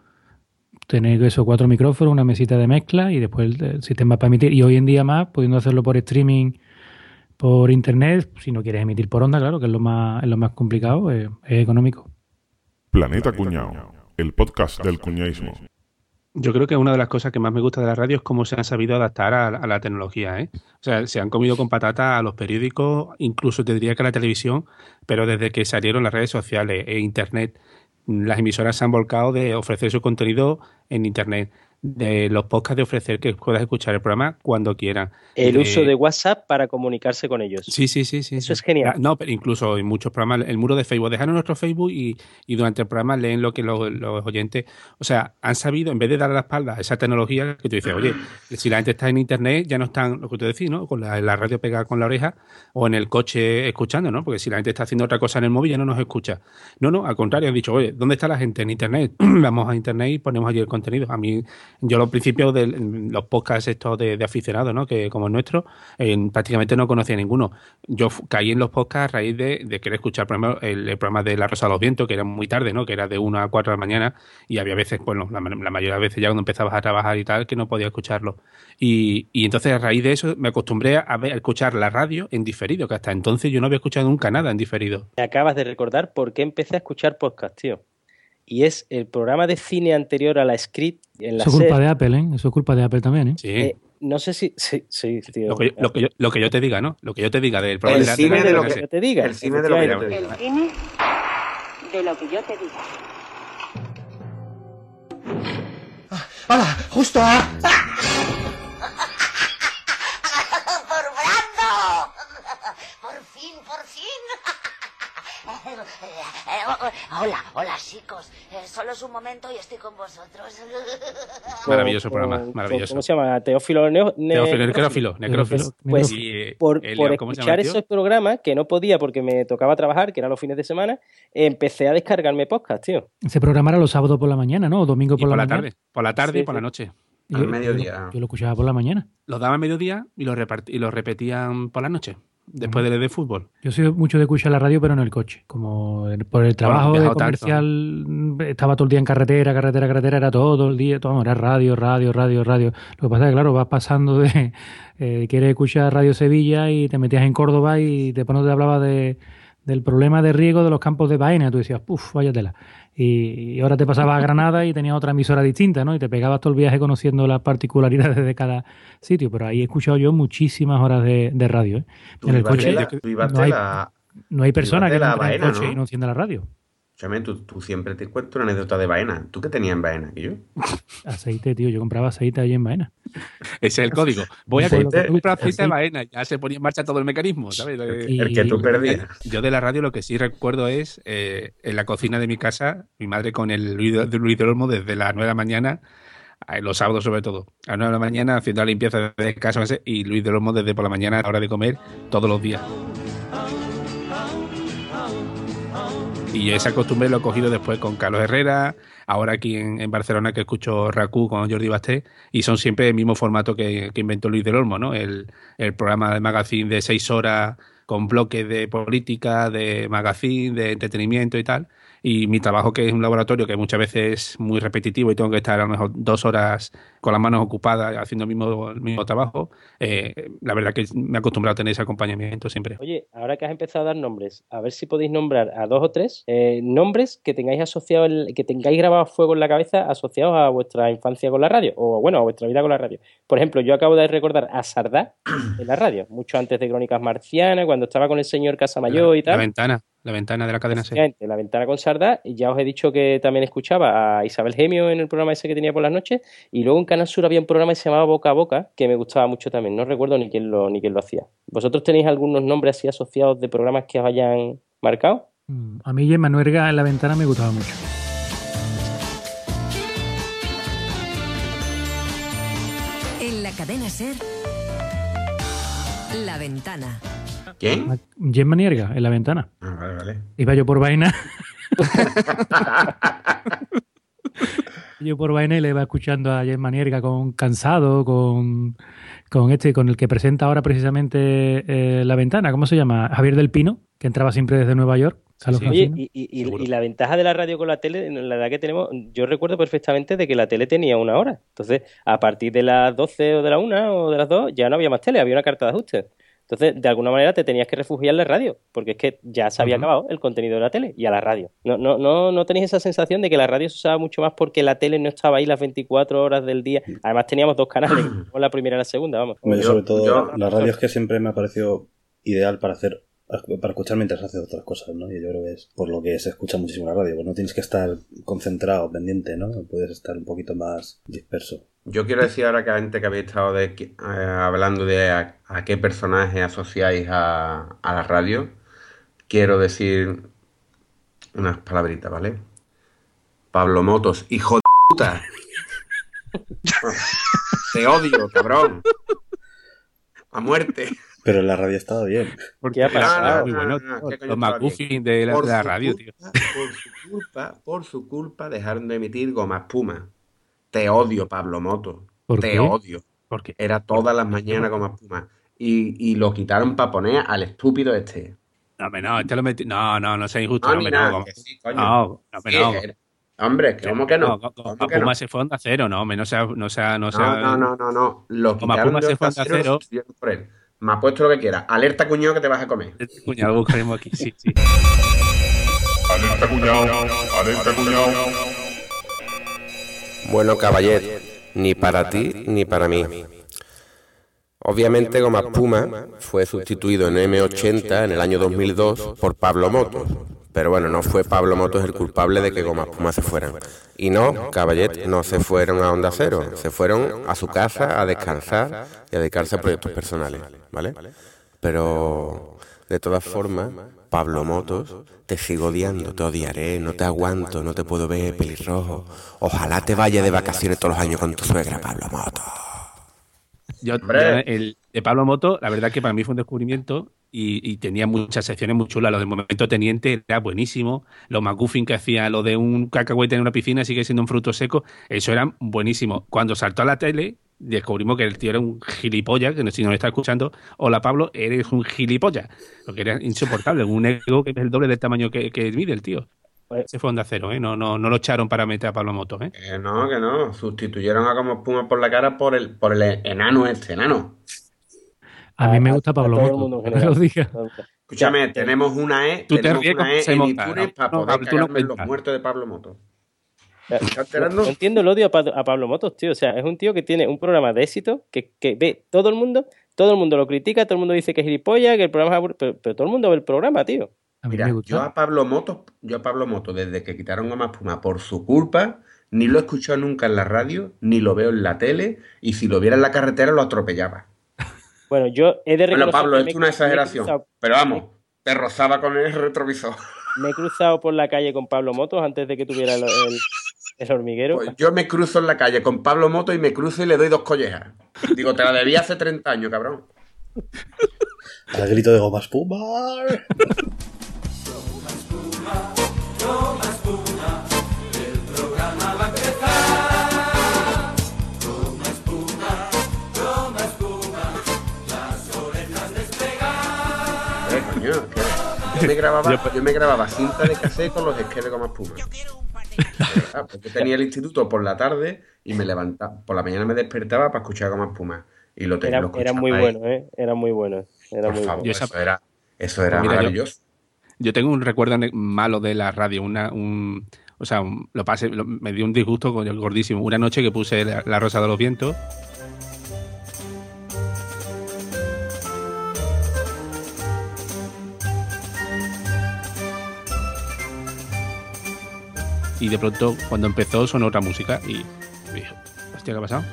Tener esos cuatro micrófonos, una mesita de mezcla y después el sistema para emitir. Y hoy en día más, pudiendo hacerlo por streaming, por internet, si no quieres emitir por onda, claro, que es lo más, es lo más complicado, es, es económico. Planeta Cuñao, el podcast del cuñaísmo. Yo creo que una de las cosas que más me gusta de la radio es cómo se han sabido adaptar a, a la tecnología. ¿eh? O sea, se han comido con patata a los periódicos, incluso te diría que a la televisión, pero desde que salieron las redes sociales e Internet, las emisoras se han volcado de ofrecer su contenido en Internet, de los podcasts de ofrecer que puedas escuchar el programa cuando quieran. El De- uso de WhatsApp para comunicarse con ellos. Sí, sí, sí, sí. Eso sí. es genial. No, pero incluso en muchos programas, el muro de Facebook, dejaron nuestro Facebook y, y durante el programa leen lo que los, los oyentes, o sea, han sabido, en vez de dar la espalda a esa tecnología, que tú dices, oye, si la gente está en internet, ya no están, lo que tú decís, ¿no? Con la, la radio pegada con la oreja o en el coche escuchando, ¿no? Porque si la gente está haciendo otra cosa en el móvil, ya no nos escucha. No, no, al contrario, han dicho, oye, ¿dónde está la gente? En internet. [clears throat] Vamos a internet y ponemos allí el contenido. A mí, yo los principios de los podcasts estos de, de aficionados, ¿no? Que como el nuestro, en- prácticamente no conocía ninguno. Yo caí en los podcasts a raíz de, querer escuchar, el programa de La Rosa de los Vientos, que era muy tarde, ¿no? Que era de 1 a 4 de la mañana y había veces, bueno, la, la mayoría de veces ya cuando empezabas a trabajar y tal, que no podía escucharlo. Y, y entonces a raíz de eso me acostumbré a, ver, a escuchar la radio en diferido, que hasta entonces yo no había escuchado nunca nada en diferido. Me acabas de recordar por qué empecé a escuchar podcast, tío. Y es el programa de cine anterior a la script en la Eso es culpa de Apple, ¿eh? Eso es culpa de Apple también, ¿eh? Sí. Eh, no sé si. Sí, sí, tío. lo, que, yo- lo, que yo, lo que yo te diga, ¿no? Lo que yo te diga del programa El de cine de lo que- yo te diga. El cine de lo que yo te digo. El cine de lo que yo te diga. ¡Hola! ¡Justo! ah. [laughs] ¡Por Brando! [laughs] ¡Por fin, por fin! [laughs] [laughs] Hola, hola chicos. Eh, Solo es un momento y estoy con vosotros. [laughs] Maravilloso programa, maravilloso. ¿Cómo se llama? Teófilo Ne- Teófilo, necrófilo, necrófilo. Pues eh, por, el- por ¿cómo se llama escuchar esos programas, que no podía porque me tocaba trabajar, que eran los fines de semana, empecé a descargarme podcast, tío. Se programara los sábados por la mañana, ¿no? O domingo Y por, por la, tarde, por la tarde Sí, y por sí. la noche. Yo- Al mediodía. Yo, lo escuchaba por la mañana. Los daban a mediodía y repart- y los repetían por la noche, después del de fútbol. Yo soy mucho de escuchar la radio, pero en el coche. Como por el trabajo de tanto, comercial, estaba todo el día en carretera, carretera, carretera, era todo el día, todo, era radio, radio, radio, radio. Lo que pasa es que, claro, vas pasando de. [laughs] eh, quieres escuchar Radio Sevilla y te metías en Córdoba y de pronto te hablaba de, del problema de riego de los campos de Baena. Tú decías, puf, vaya tela. Y, y ahora te pasabas a Granada y tenías otra emisora distinta, ¿no? Y te pegabas todo el viaje conociendo las particularidades de cada sitio. Pero ahí he escuchado yo muchísimas horas de, de radio, ¿eh? En el coche. la- no hay- la- no hay persona que no en el coche ¿no? y no encienda la radio. Tú, tú siempre te cuento una anécdota de Baena. ¿Tú qué tenías en Baena? ¿Que yo? Aceite, tío. Yo compraba aceite allí en Baena. [laughs] Ese es el código. [laughs] Voy a comprar aceite de baena. Ya se ponía en marcha todo el mecanismo, ¿sabes? Eh, Y- El que tú perdías. Yo de la radio lo que sí recuerdo es eh, en la cocina de mi casa, mi madre con el Luis de, Olmo desde las 9 de la mañana, eh, los sábados sobre todo, a las 9 de la mañana haciendo la limpieza de casa y Luis del Olmo desde por la mañana a la hora de comer todos los días. Y esa costumbre lo he cogido después con Carlos Herrera, ahora aquí en, Barcelona que escucho Raku con Jordi Basté, y son siempre el mismo formato que, que inventó Luis del Olmo, ¿no? El, el programa de magazine de seis horas con bloques de política, de magazine, de entretenimiento y tal. Y mi trabajo, que es un laboratorio que muchas veces es muy repetitivo y tengo que estar a lo mejor dos horas con las manos ocupadas haciendo el mismo, el mismo trabajo, eh, la verdad que me he acostumbrado a tener ese acompañamiento siempre. Oye, ahora que has empezado a dar nombres, a ver si podéis nombrar a dos o tres eh, nombres que tengáis asociados, en- que tengáis grabado fuego en la cabeza asociados a vuestra infancia con la radio, o bueno, a vuestra vida con la radio. Por ejemplo, yo acabo de recordar a Sardá en la radio, mucho antes de Crónicas Marcianas, cuando estaba con el señor Casamayor y La tal. ventana, la ventana de la cadena. Efectivamente, la ventana con Sardá, y ya os he dicho que también escuchaba a Isabel Gemio en el programa ese que tenía por las noches, y luego en Canal Sur había un programa que se llamaba Boca a Boca, que me gustaba mucho también, no recuerdo ni quién lo, ni quién lo hacía. ¿Vosotros tenéis algunos nombres así asociados de programas que os hayan marcado? Mm, A mí Gemma Nuerga en la ventana me gustaba mucho. En la cadena Ser, La Ventana. ¿Quién? Gemma Nierga en la ventana. Ah, vale, vale. Iba yo por vaina. [laughs] yo por vaina y le iba escuchando a Gemma Nierga con Cansado, con, con este, con el que presenta ahora precisamente eh, La Ventana. ¿Cómo se llama? Javier del Pino, que entraba siempre desde Nueva York. Sí. Oye, y, la ventaja de la radio con la tele, en la edad que tenemos, yo recuerdo perfectamente de que la tele tenía una hora. Entonces, a partir de las 12 o de la 1 o de las 2, ya no había más tele, había una carta de ajuste. Entonces, de alguna manera te tenías que refugiar en la radio, porque es que ya se había acabado el contenido de la tele y a la radio. ¿No, no, no, ¿No tenéis esa sensación de que la radio se usaba mucho más porque la tele no estaba ahí las 24 horas del día? Además, teníamos dos canales, [clears throat] la primera y la segunda, vamos. Yo- sobre todo, yo- la radio es que siempre me ha parecido ideal para hacer para escuchar mientras haces otras cosas, ¿no? Y yo creo que es por lo que se escucha muchísimo la radio, porque no tienes que estar concentrado, pendiente, ¿no? Puedes estar un poquito más disperso. Yo quiero decir ahora que antes que habéis estado de, eh, hablando de a, a qué personaje asociáis a, a la radio, quiero decir unas palabritas, ¿vale? Pablo Motos, hijo de puta. [laughs] Te odio, cabrón. A muerte. Pero en la radio estaba bien. ¿Qué ha pasado? Muy bueno, Ah, tío. ¿qué coño Los? McGuffin de la, Por de la radio, tío. culpa- Por su culpa, por su culpa dejaron de emitir goma espuma. Te odio, Pablo Moto. ¿Por Te qué? odio. Porque Era todas las mañanas goma espuma. Y, y lo quitaron para poner al estúpido este. No, no, este lo metí. No, no, no sea injusto. No, No, nada, no, que sí, coño. no, no, hombre, Sí, no. era- Hombre, que ¿cómo que no? No, ¿Cómo que no? Puma se fue a Onda Cero, no, no sea, no sea, no No, sea. no, no, no, no. Lo Goma quitaron Puma de se fue a Onda Cero. Me ha puesto lo que quiera. Alerta, cuñado, que te vas a comer. Este cuñado lo buscaremos aquí, sí, sí. Alerta cuñado, alerta cuñado. Bueno, caballero, ni para ti ni para mí. Obviamente Goma Puma fue sustituido en M80 en el año 2002 por Pablo Motos. Pero bueno, no fue Pablo Motos el culpable de que Goma Puma se fueran. Y no, Caballet, no se fueron a Onda Cero, se fueron a su casa a descansar y a dedicarse a proyectos personales, ¿vale? Pero, de todas formas, Pablo Motos, te sigo odiando, te odiaré, no te aguanto, no te puedo ver pelirrojo. Ojalá te vaya de vacaciones todos los años con tu suegra, Pablo Motos. Yo, yo, el de Pablo Moto, la verdad que para mí fue un descubrimiento y, y tenía muchas secciones muy chulas. Lo del momento teniente era buenísimo. Lo McGuffin que hacía, lo de un cacahuete en una piscina sigue siendo un fruto seco, eso era buenísimo. Cuando saltó a la tele, descubrimos que el tío era un gilipollas, que no, si nos está escuchando, hola Pablo, eres un gilipollas. Lo que era insoportable, un ego que es el doble del tamaño que, que mide el tío. Ese fue Onda Cero, ¿eh? No, no, no lo echaron para meter a Pablo Motos, ¿eh? Que no, que no. Sustituyeron a como espuma por la cara por el, por el enano este, enano. A mí me gusta Pablo Motos, que [laughs] lo diga. Escúchame, tenemos una E, Tú te tenemos ríes una E en monta, iTunes ¿no? para poder no los muertos de Pablo Motos. No, ¿Estás enterando? no entiendo el odio a, Pa- a Pablo Motos, tío. O sea, es un tío que tiene un programa de éxito que, que ve todo el mundo, todo el mundo lo critica, todo el mundo dice que es gilipollas, que el programa es aburrido, pero, pero todo el mundo ve el programa, tío. A mí Mira, me yo gusta. a Pablo Motos, yo a Pablo Motos, desde que quitaron Goma Espuma por su culpa, ni lo he escuchado nunca en la radio, ni lo veo en la tele, y si lo viera en la carretera lo atropellaba. Bueno, yo he de Bueno, reconocer Pablo, que es una exageración, cruzado- pero vamos, te rozaba con el retrovisor. [laughs] Me he cruzado por la calle con Pablo Motos antes de que tuviera el, el- el hormiguero. Pues yo me cruzo en la calle con Pablo Motos y me cruzo y le doy dos collejas. Digo, te la debía hace 30 años, cabrón. Al grito de goma espuma. [laughs] yo me grababa, yo me grababa cinta de cassette con los esqueles de goma espuma. [laughs] Ah, pues yo tenía el instituto por la tarde y me levantaba, por la mañana me despertaba para escuchar goma espuma. Y lo tenía Era, lo era muy ahí. bueno, ¿eh? Era muy bueno. Era Por muy favor, bueno. esa- eso era, eso era Pues mira, yo- maravilloso. Yo tengo un recuerdo malo de la radio, una, un, o sea, un- lo pasé, lo- me dio un disgusto con el gordísimo. Una noche que puse la, la Rosa de los Vientos. Y de pronto, cuando empezó, sonó otra música y dije, ¿qué ha pasado?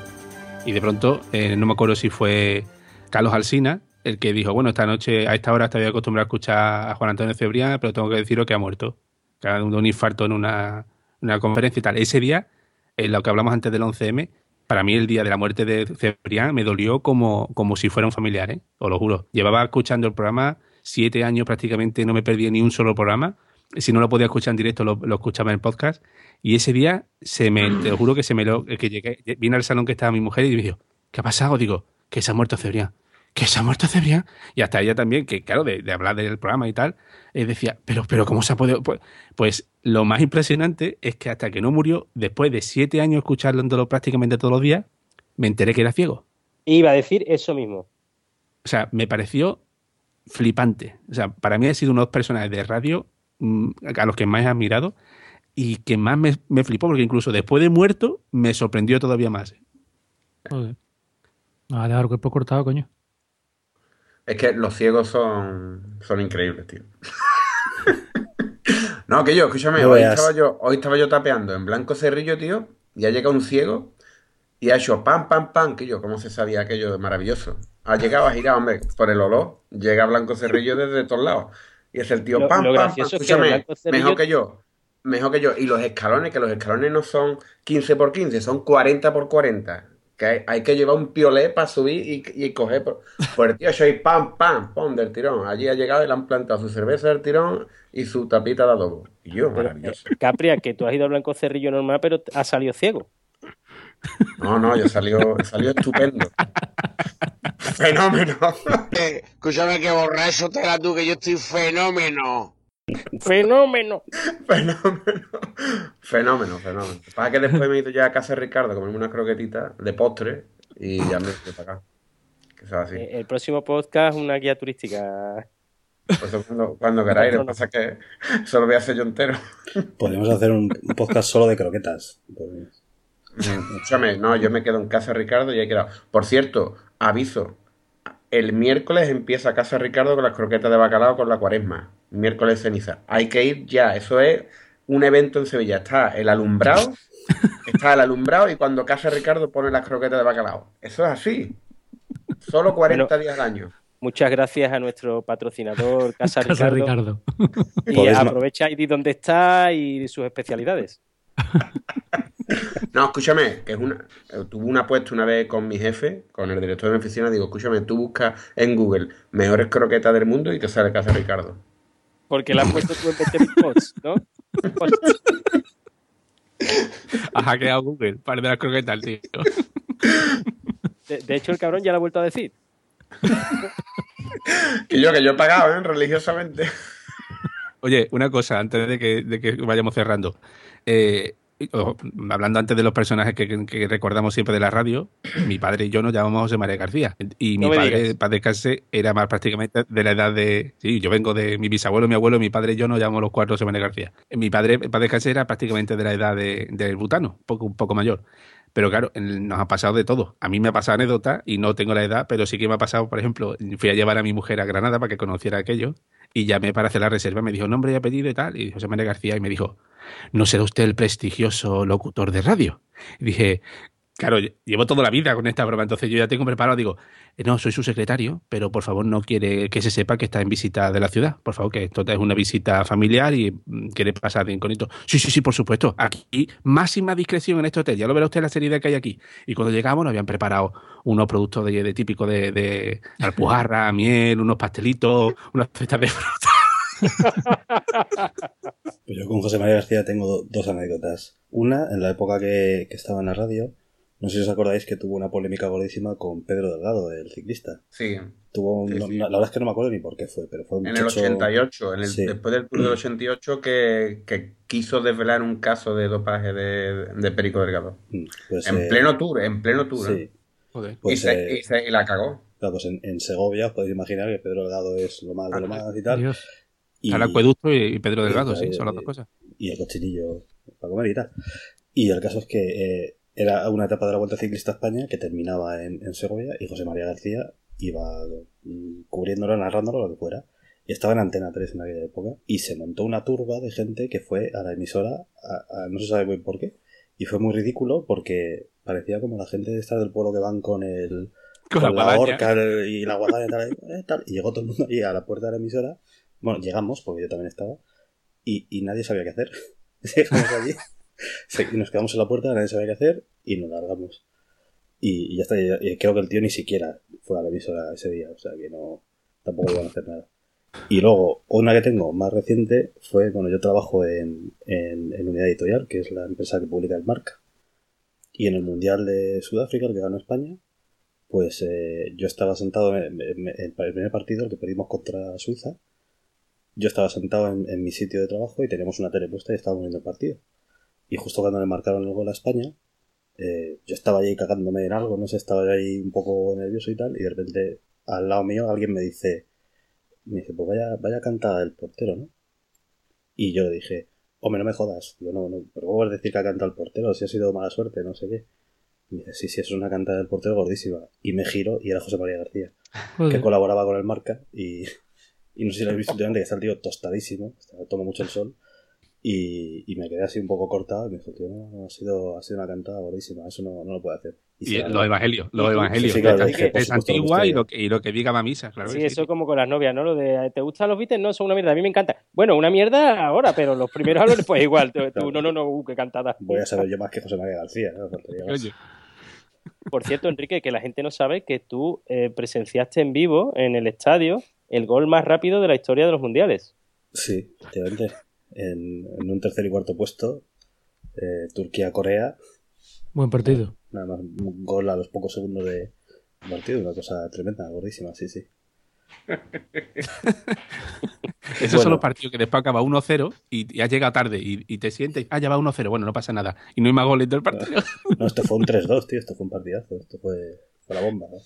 Y de pronto, eh, no me acuerdo si fue Carlos Alsina el que dijo, bueno, esta noche, a esta hora estoy acostumbrado a escuchar a Juan Antonio Cebrián, pero tengo que deciros que ha muerto. Que ha dado un infarto en una, una conferencia y tal. Ese día, en lo que hablamos antes del 11M, para mí el día de la muerte de Cebrián me dolió como, como si fuera un familiar, ¿eh? os lo juro. Llevaba escuchando el programa siete años prácticamente, no me perdí ni un solo programa. Si no lo podía escuchar en directo, lo, lo escuchaba en el podcast. Y ese día, se me, te lo juro que se me lo, que llegué, vine al salón que estaba mi mujer y me dijo, ¿qué ha pasado? Digo, que se ha muerto Cebrián. Que se ha muerto Cebrián. Y hasta ella también, que claro, de, de hablar del programa y tal, eh, decía, pero, pero ¿cómo se ha podido? Pues, pues lo más impresionante es que hasta que no murió, después de siete años escuchándolo prácticamente todos los días, me enteré que era ciego. Iba a decir eso mismo. O sea, me pareció flipante. O sea, para mí ha sido uno de los personajes de radio a los que más he admirado y que más me, me flipó, porque incluso después de muerto me sorprendió todavía más. Joder. No, a dejar el cuerpo cortado, coño. Es que los ciegos son, son increíbles, tío. [laughs] no, que yo, escúchame, No hoy estaba, yo, hoy estaba yo tapeando en Blanco Cerrillo, tío, y ha llegado un ciego y ha hecho pam, pam, pam, que yo, ¿cómo se sabía aquello? Maravilloso. Ha llegado, ha girado, hombre, por el olor, llega Blanco Cerrillo desde todos lados. Y es el tío, Lo- pam, lo pam, que escúchame, mejor que yo. Mejor que yo. Y los escalones, que los escalones no son 15 por 15, son 40 por 40. Que hay, hay que llevar un piolé para subir y, y coger. Por, por el tío, soy pam, pam, pam, del tirón. Allí ha llegado y le han plantado su cerveza del tirón y su tapita de adobo. Y yo, Pero, maravilloso. eh, Capria, que tú has ido a Blanco Cerrillo normal, pero has salido ciego. No, no, yo salió, salió estupendo. [laughs] Fenómeno. Eh, escúchame que borracho te la tú, que yo estoy fenómeno. Fenómeno. Fenómeno. Fenómeno, fenómeno. Pasa que después me he ido ya a casa de Ricardo a comerme una croquetita de postre y ya me fui para acá. Que sea así. Eh, El próximo podcast, una guía turística. Por eso cuando, cuando queráis, lo que pasa es que [laughs] solo voy a hacer yo entero. Podríamos hacer un, un podcast solo de croquetas. Mm, Escúchame, no, yo me quedo en casa Ricardo y he quedado. Por cierto, aviso. El miércoles empieza Casa Ricardo con las croquetas de bacalao con la cuaresma. Miércoles ceniza. Hay que ir ya. Eso es un evento en Sevilla. Está el alumbrado. Está el alumbrado y cuando Casa Ricardo pone las croquetas de bacalao. Eso es así. Solo 40 Bueno, días al año. Muchas gracias a nuestro patrocinador [laughs] Casa, Casa Ricardo. Ricardo. Y aprovecha y di dónde está y sus especialidades. [laughs] No, escúchame, que es una. eh, Tuve una apuesta una vez con mi jefe, con el director de mi oficina. Digo, escúchame, tú buscas en Google mejores croquetas del mundo y te sale Casa Ricardo. Porque la has puesto tú en 20 bots, ¿no? Ha hackeado Google para de las croquetas al tío. De, de hecho, el cabrón ya lo ha vuelto a decir. Que yo, que yo he pagado, ¿eh? Religiosamente. Oye, una cosa, antes de que, de que vayamos cerrando. Eh, hablando antes de los personajes que, que recordamos siempre de la radio, [clears throat] mi padre y yo nos llamamos José María García. Y mi No padre, para descansar, era más prácticamente de la edad de. Sí, yo vengo de mi bisabuelo, mi abuelo, mi padre y yo nos llamamos los cuatro José María García. Mi padre, para descansar, era prácticamente de la edad de, del butano, un poco, un poco mayor. Pero claro, nos ha pasado de todo. A mí me ha pasado anécdota y no tengo la edad, pero sí que me ha pasado, por ejemplo, fui a llevar a mi mujer a Granada para que conociera aquello y llamé para hacer la reserva. Me dijo nombre y apellido y tal. Y José María García y me dijo, ¿no será usted el prestigioso locutor de radio? Y dije, claro, llevo toda la vida con esta broma, entonces yo ya tengo preparado, digo, "Eh, no, soy su secretario, pero por favor no quiere que se sepa que está en visita de la ciudad. Por favor, que esto es una visita familiar y mm, quiere pasar de incógnito. Sí, sí, sí, por supuesto. Aquí, máxima discreción en este hotel. Ya lo verá usted la seriedad que hay aquí. Y cuando llegamos nos habían preparado unos productos de, de típico de, de alpujarra, [laughs] miel, unos pastelitos, unas cestas de fruta. [laughs] Pues yo con José María García tengo do- dos anécdotas. Una, en la época que, que estaba en la radio, no sé si os acordáis que tuvo una polémica gordísima con Pedro Delgado, el ciclista. Sí. Tuvo un- Sí, sí. La verdad es que no me acuerdo ni por qué fue, pero fue un En el muchacho- 88, en el, Sí. después del Tour del 88, que, que quiso desvelar un caso de dopaje de, de Perico Delgado. Pues, en eh, pleno tour, en pleno tour. Sí. ¿eh? Joder. y, Pues, se, eh, y se- y la cagó. Claro, pues en, en Segovia os podéis imaginar que Pedro Delgado es lo más de lo más y tal. Dios. Y, Al acueducto y Pedro y- Delgado, sí, y- son las dos cosas. y el cochinillo para comer y tal. Y el caso es que eh, era una etapa de la Vuelta Ciclista a España que terminaba en, en Segovia y José María García iba mm, cubriéndolo, narrándolo, lo que fuera. Y estaba en Antena 3 en aquella época y se montó una turba de gente que fue a la emisora, a- a- no se sabe muy por qué, y fue muy ridículo porque parecía como la gente de estar del pueblo que van con el Con con, la horca y la guadaña y tal, eh, tal, y llegó todo el mundo ahí a la puerta de la emisora. Bueno, llegamos, porque yo también estaba, y, y nadie sabía qué hacer. [laughs] Llegamos allí, [laughs] nos quedamos en la puerta, nadie sabía qué hacer, y nos largamos. Y, ya está, y, creo que el tío ni siquiera fue a la emisora ese día, o sea que no, tampoco iban a hacer nada. Y luego, una que tengo más reciente fue cuando yo trabajo en, en, en Unidad Editorial, que es la empresa que publica el Marca. Y en el Mundial de Sudáfrica, el que ganó España, pues eh, yo estaba sentado en, en- en el primer partido, el que perdimos contra Suiza. Yo estaba sentado en, en mi sitio de trabajo y teníamos una tele puesta y estábamos viendo el partido. Y justo cuando le marcaron el gol a España, eh, yo estaba ahí cagándome en algo, no sé, estaba yo ahí un poco nervioso y tal, y de repente al lado mío alguien me dice, me dice, pues vaya, vaya cantada el portero, ¿no? Y yo le dije, hombre, no me jodas, yo no, no, pero ¿cómo vas a decir que ha cantado el portero? Si ha sido mala suerte, no sé qué. Y me dice, sí, sí, es una cantada del portero gordísima. Y me giro y era José María García, Joder. que colaboraba con el marca y, y no sé si lo habéis visto últimamente, que está el tío tostadísimo, toma mucho el sol. Y, y me quedé así un poco cortado y me dijo, tío, no, no, ha sido, ha sido una cantada gordísima, eso no, no lo puede hacer. Y la- los evangelios, los Sí, evangelios. sí, claro, de, es que, Antigua y lo, que, y lo que diga mamisa, claro. Sí, que eso como con las novias, ¿no? Lo de, ¿te gustan los Beatles? No, son una mierda. A mí me encanta. Bueno, una mierda ahora, pero los primeros álbumes, pues igual. Tú, tú, no, no, no, uh, qué cantada. Voy a saber yo más que José María García, ¿no? Oye, Por cierto, Enrique, que la gente no sabe que tú eh, presenciaste en vivo, en el estadio, el gol más rápido de la historia de los mundiales. Sí, efectivamente. En, en un tercer y cuarto puesto, eh, Turquía-Corea, Buen partido. nada más un gol a los pocos segundos de partido, una cosa tremenda, gordísima, sí, sí. [laughs] esos Bueno. son los partidos que después acaba 1-0 y ya llega tarde y, y te sientes, ah, ya va 1-0, bueno, no pasa nada. Y no hay más goles del partido. [laughs] No, esto fue un 3-2, [laughs] tío, esto fue un partidazo, esto fue, fue la bomba, ¿no?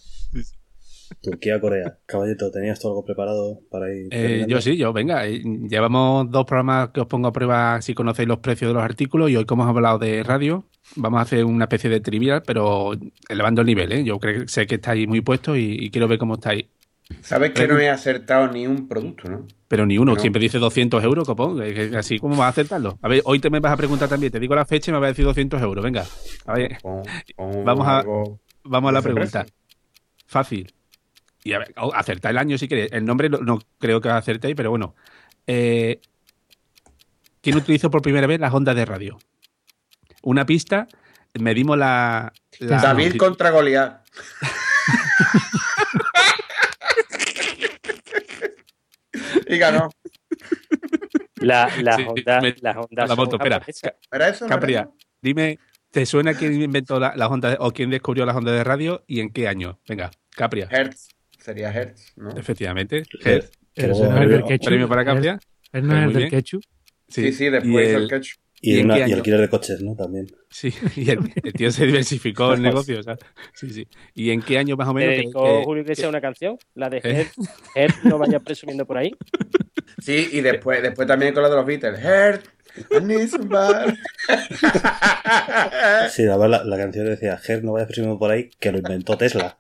Turquía-Corea. Caballito, ¿tenías tú algo preparado para ir? Eh, yo sí, yo, venga. eh, Llevamos dos programas que os pongo a prueba si conocéis los precios de los artículos y hoy como hemos hablado de radio, vamos a hacer una especie de trivial, pero elevando el nivel, ¿eh? Yo creo, sé que estáis muy puestos y, y quiero ver cómo estáis. Sabes que no he acertado ni un producto, ¿no? Pero ni uno, No. siempre dice 200 euros, copón. Así como vas a acertarlo. A ver, hoy te me vas a preguntar también. Te digo la fecha y me vas a decir 200 euros. Venga, a ver, vamos a, vamos a la pregunta. Fácil. Y a ver, el año si queréis. El nombre no, no creo que acertéis, pero bueno. Eh, ¿Quién utilizó por primera vez las ondas de radio? Una pista, medimos la. la David contra Goliat. y ganó. La, las Sí, ondas, me- las ondas la moto, espera. Capria, dime, ¿te suena quién inventó la- las ondas o quién descubrió las ondas de radio y en qué año? Venga, Capria. Hertz. Sería Hertz, ¿no? Efectivamente. Hertz. Hertz. Ese no es el del Premio- ketchup. Premio para. Él no es el del ketchup. Sí, sí, después el- el ketchup. Y, ¿Y una- y alquiler de coches, ¿no? También. Sí, [laughs] y el, el tío se diversificó el negocio. o sea, sí, sí. ¿Y en qué año más o ¿Le menos? que- dedicó que- Julio Iglesias una canción? La de ¿Eh? Hertz. Hertz, no vayas presumiendo por ahí. Sí, y después, después también con la de los Beatles. Somebody. [laughs] Sí, a ver, la, la canción decía, Ger, no vayas presumiendo por ahí, que lo inventó Tesla.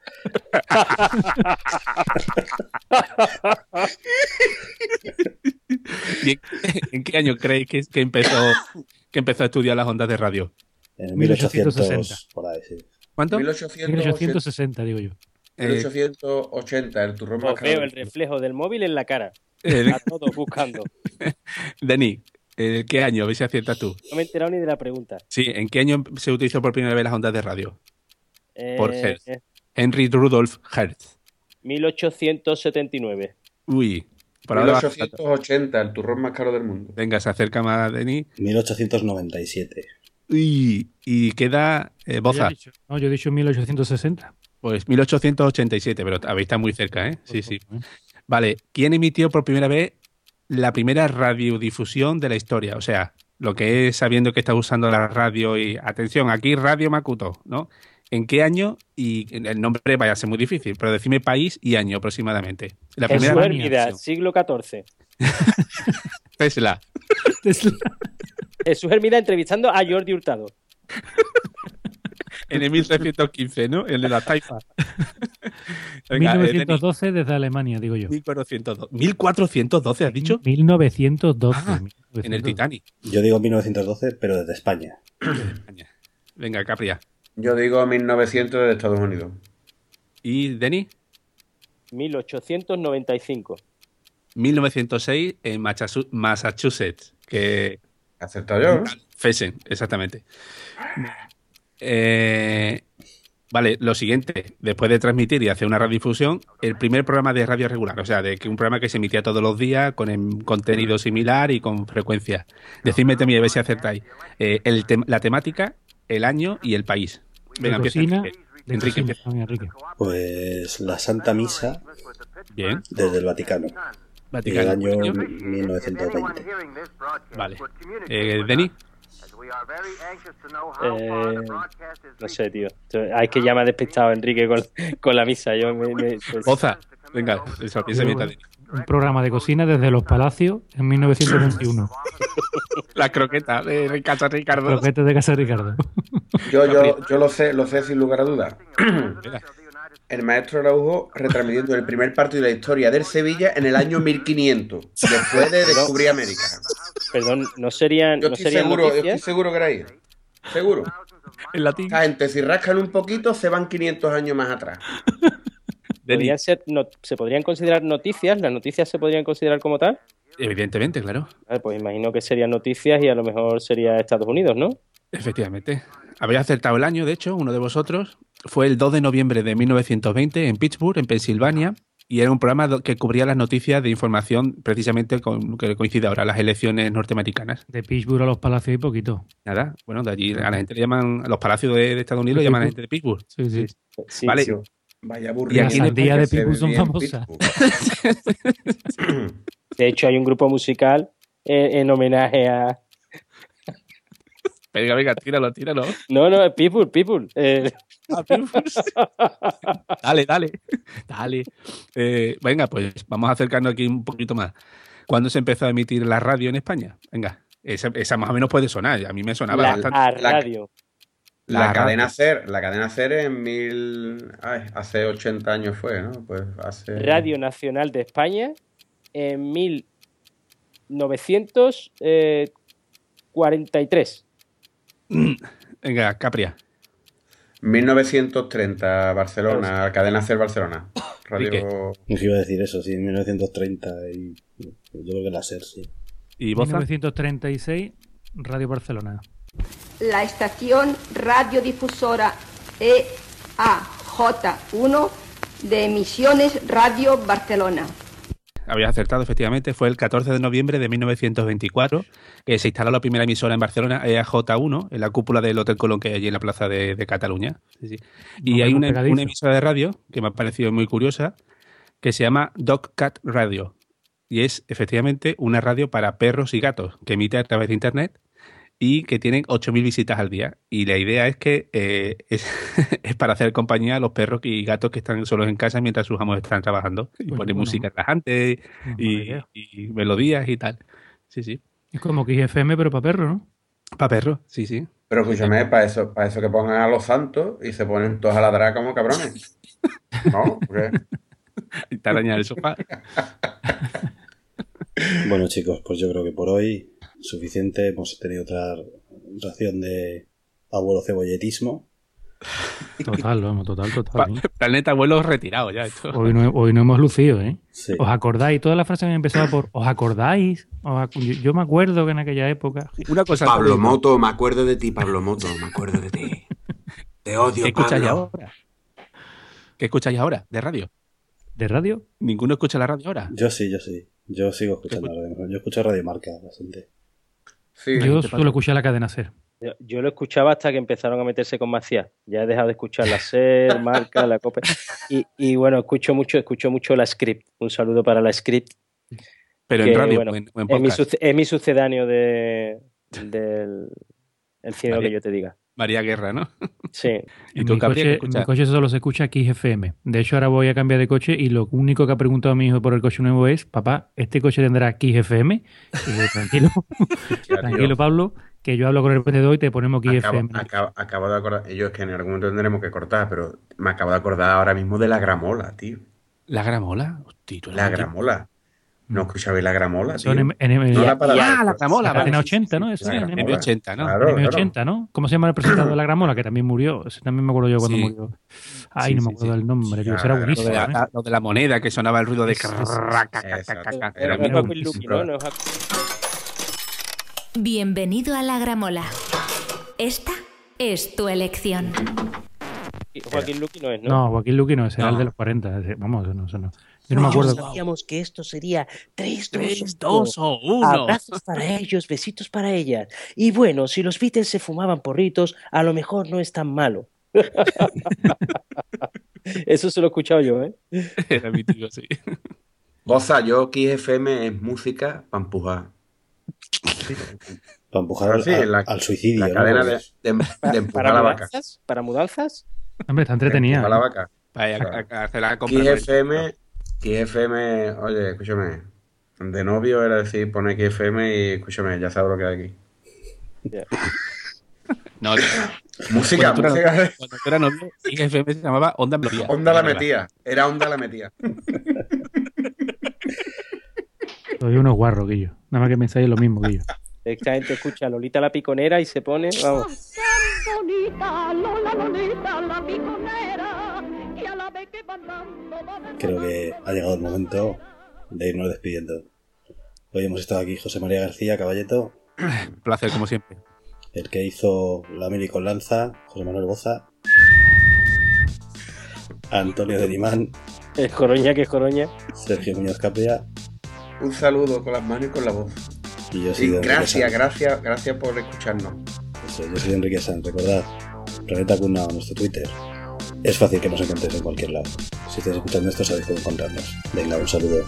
¿Y en, en qué año creéis que, que empezó, que empezó a estudiar las ondas de radio? En 1860. 1800, por ahí, sí. ¿Cuánto? 1880, 1860, digo yo. Eh, 1880, el turrón más Os caro veo el reflejo del móvil en la cara. eh, A todos buscando. [laughs] Denis, eh, ¿qué año? A ver si aciertas tú. No me he enterado ni de la pregunta. Sí, ¿en qué año se utilizó por primera vez las ondas de radio? Por Eh, Hertz. Henry Rudolf Hertz. 1879. Uy, por ahora. 1880, el turrón más caro del mundo. Venga, se acerca más Denis. 1897. Uy, y queda eh, Boza. he dicho- no, yo he dicho 1860. Pues 1887, pero habéis está muy cerca, ¿eh? Sí, sí. Vale, ¿quién emitió por primera vez la primera radiodifusión de la historia? O sea, lo que es sabiendo que está usando la radio y... Atención, aquí Radio Makuto, ¿no? ¿En qué año? Y el nombre vaya a ser muy difícil, pero decime país y año aproximadamente. La primera Hermida, radiodifusión. siglo XIV. [laughs] Tesla. Jesús Hermida entrevistando a Jordi Hurtado. [laughs] En el 1315, ¿no? El de la taifa. [laughs] Venga, eh, Denis, 1912 desde Alemania, digo yo. 1412. 1412, ¿has dicho? 1912. Ah, En el 1912. Titanic. Yo digo 1912, pero desde España. Venga, Capria. Yo digo 1900 de Estados Unidos. ¿Y Denis? 1895. 1906 en Massachusetts, que Acertado yo, ¿no? Fesen, exactamente. Eh, vale, lo siguiente, después de transmitir y hacer una radiodifusión, el primer programa de radio regular, o sea, de que un programa que se emitía todos los días con contenido similar y con frecuencia. Decidme también a ver si acertáis. Eh, el la temática, el año y el país. Venga, empieza cocina, Enrique. Enrique, empieza. Pues la Santa Misa Bien, desde el Vaticano. El Vaticano. año Año. 1920. Vale. Eh, Denis, Eh, no sé, tío. Hay que ya me ha despistado Enrique con, con la misa. Yo me, me- pues- Boza. Venga, eso, piensa mientras Denis. Un programa de cocina desde los palacios en 1921. La croqueta de Casa Ricardo. Croquetes de Casa Ricardo. Yo, yo, yo lo sé, lo sé sin lugar a dudas. El maestro Araujo retransmitiendo el primer partido de la historia del Sevilla en el año 1500, después de descubrir América. Perdón, no serían, Yo no estoy serían seguro, yo estoy seguro que era ahí. Seguro. En latín. Esta gente, si rascan un poquito, se van 500 años más atrás. [laughs] Podrían ser, no- se podrían considerar noticias. Las noticias se podrían considerar como tal. Evidentemente, claro. Ah, Pues imagino que serían noticias y a lo mejor sería Estados Unidos, ¿no? Efectivamente. Habéis acertado el año, de hecho, uno de vosotros. Fue el 2 de noviembre de 1920 en Pittsburgh, en Pensilvania, y era un programa que cubría las noticias de información precisamente con que coincide ahora las elecciones norteamericanas. De Pittsburgh a los palacios y poquito. Nada, bueno, de allí a la gente le llaman, a los palacios de, de Estados Unidos le llaman a la gente de Pittsburgh. Sí, sí. Sí, vale, sí. Vaya Y aburrida. aquí Las sandías de Pittsburgh son famosas. Pittsburgh. [laughs] De hecho, hay un grupo musical eh, en homenaje a. venga, venga, tíralo, tíralo. No, no, People, People. Eh, [laughs] [laughs] dale, dale, dale. Eh, venga, pues vamos a acercarnos aquí un poquito más. ¿Cuándo se empezó a emitir la radio en España? Venga, esa, esa más o menos puede sonar. A mí me sonaba La, bastante. a radio. La, La cadena radio. Ser, la cadena Ser en mil. Ay, hace 80 años fue, ¿no? Pues hace. Radio Nacional de España en 1943. Venga, Capria. 1930, Barcelona, cadena Ser Barcelona. [laughs] Radio. Yo iba a decir eso, sí, en 1930 y yo creo que la SER, sí. ¿Y 1936, Radio Barcelona. La estación radiodifusora E EAJ1 de Emisiones Radio Barcelona. Habías acertado, efectivamente. Fue el 14 de noviembre de 1924 que se instaló la primera emisora en Barcelona, E EAJ1, en la cúpula del Hotel Colón que hay allí en la plaza de, de Cataluña. Sí, sí. Y hay muy una, una emisora de radio que me ha parecido muy curiosa, que se llama Dog Cat Radio. Y es efectivamente una radio para perros y gatos que emite a través de Internet y que tienen 8.000 visitas al día. Y la idea es que eh, es, [laughs] es para hacer compañía a los perros y gatos que están solos en casa mientras sus amos están trabajando. Y Pues pone bueno. música relajante y, y melodías y tal. Sí, sí. Es como que FM, pero para perro, ¿no? Para perros, sí, sí. Pero escúchame, para eso, para eso que pongan a los santos y se ponen todos a ladrar como cabrones. [laughs] ¿No? Porque- Y te araña el sofá. [laughs] Bueno, chicos, pues yo creo que por hoy suficiente. Hemos tenido otra ración de abuelo cebolletismo. Total, vamos, total, total. ¿eh? [laughs] Planeta abuelo retirado ya. Esto. Hoy no, hoy no hemos lucido, ¿eh? Sí. ¿Os acordáis? Toda la frase me empezaba por ¿os acordáis? ¿Os ac- yo, yo me acuerdo que en aquella época. Una cosa. Pablo Moto, me acuerdo de ti, Pablo Moto, me acuerdo de ti. Te odio, ¿Qué escucháis Pablo. ahora? ¿Qué escucháis ahora? ¿De radio? ¿De radio? ¿Ninguno escucha la radio ahora? Yo sí, yo sí. Yo sigo escuchando radio. Yo escucho Radio Marca bastante. Yo solo escuché la cadena ser. Yo, yo lo escuchaba hasta que empezaron a meterse con Macías. Ya he dejado de escuchar la SER, [laughs] Marca, la COPE. Y, y bueno, escucho mucho, escucho mucho la Script. Un saludo para la Script. Pero que, en radio bueno, o en, o en es, mi podcast. suce- es mi sucedáneo de, del el cine Vale. que yo te diga. María Guerra, ¿no? Sí. [laughs] ¿Y En tú, mi, coche, mi coche solo se escucha aquí FM. De hecho, ahora voy a cambiar de coche y lo único que ha preguntado mi hijo por el coche nuevo es, papá, ¿este coche tendrá aquí FM? Y yo, tranquilo, [laughs] tranquilo, Pablo, que yo hablo con el vendedor y te ponemos aquí Acabo, FM. acabo- acabo de acordar, es que en algún momento tendremos que cortar, pero me acabo de acordar ahora mismo de la gramola, tío. ¿La gramola? Hostia, La gramola. ¿No escabais la gramola, tío? Son en- en- en- No ya- la para ya, la- la gramola, La vale. M80, ¿no? Eso La es, gramola. M80, ¿no? Claro, claro. M80, ¿no? ¿Cómo se llama el presentador de la Gramola? Que también murió. Ese también me acuerdo yo cuando Sí. murió. Ay, Sí, no sí, me acuerdo sí. del nombre, tío. Ya, Será Lo de, buenísimo. la, ¿eh? lo de la moneda que sonaba el ruido de... Era es es Bienvenido a la gramola. Esta es tu elección. Joaquín Luqui no es, ¿no? No, Joaquín Luqui no, ese era el de los 40. ese- Vamos, eso no, eso no. Yo no me acuerdo. Sabíamos que esto sería 3, 2, Tres, dos o uno. Abrazos para ellos, besitos para ellas. Y bueno, si los Beatles se fumaban porritos, a lo mejor no es tan malo. [laughs] Eso se lo he escuchado yo, ¿eh? [laughs] Era mítico, sí. Goza, yo aquí FM es música para empujar. Para empujar al, Sí, la- al suicidio. La ¿no? cadena de, de, [laughs] de empujar ¿Para la vaca. mudanzas? ¿Para mudanzas? Hombre, está entretenida. la vaca. Vaya, a- a hacer la compra. FM, aquí FM, oye, escúchame. De novio era decir, pone aquí FM y escúchame, ya sabes lo que hay aquí. [laughs] No, Música, cuando tú música. eras- Cuando tú eras novio, IFM se llamaba Onda Melodía. Onda la metía, era onda la metía. [laughs] Soy unos guarros, Guillo. Nada más que pensáis lo mismo, Guillo. Esta gente escucha a Lolita la piconera y se pone, vamos. Bonita, Lola Lolita, la piconera, Creo que ha llegado el momento de irnos despidiendo. Hoy hemos estado aquí José María García, Caballeto, Un [clears throat] placer, como siempre. el que hizo la mili con lanza, José Manuel Boza, Antonio de Limán, Es Joroña que es Joroña. Sergio Muñoz Capria Un saludo con las manos y con la voz. y yo soy Y Enrique gracias, gracias, gracias por escucharnos. Eso, yo soy Enrique Sanz. Recordad, Planeta Cuna, nuestro Twitter. Es fácil que nos encontréis en cualquier lado. Si estáis escuchando esto, sabéis cómo encontrarnos. Venga, un saludo.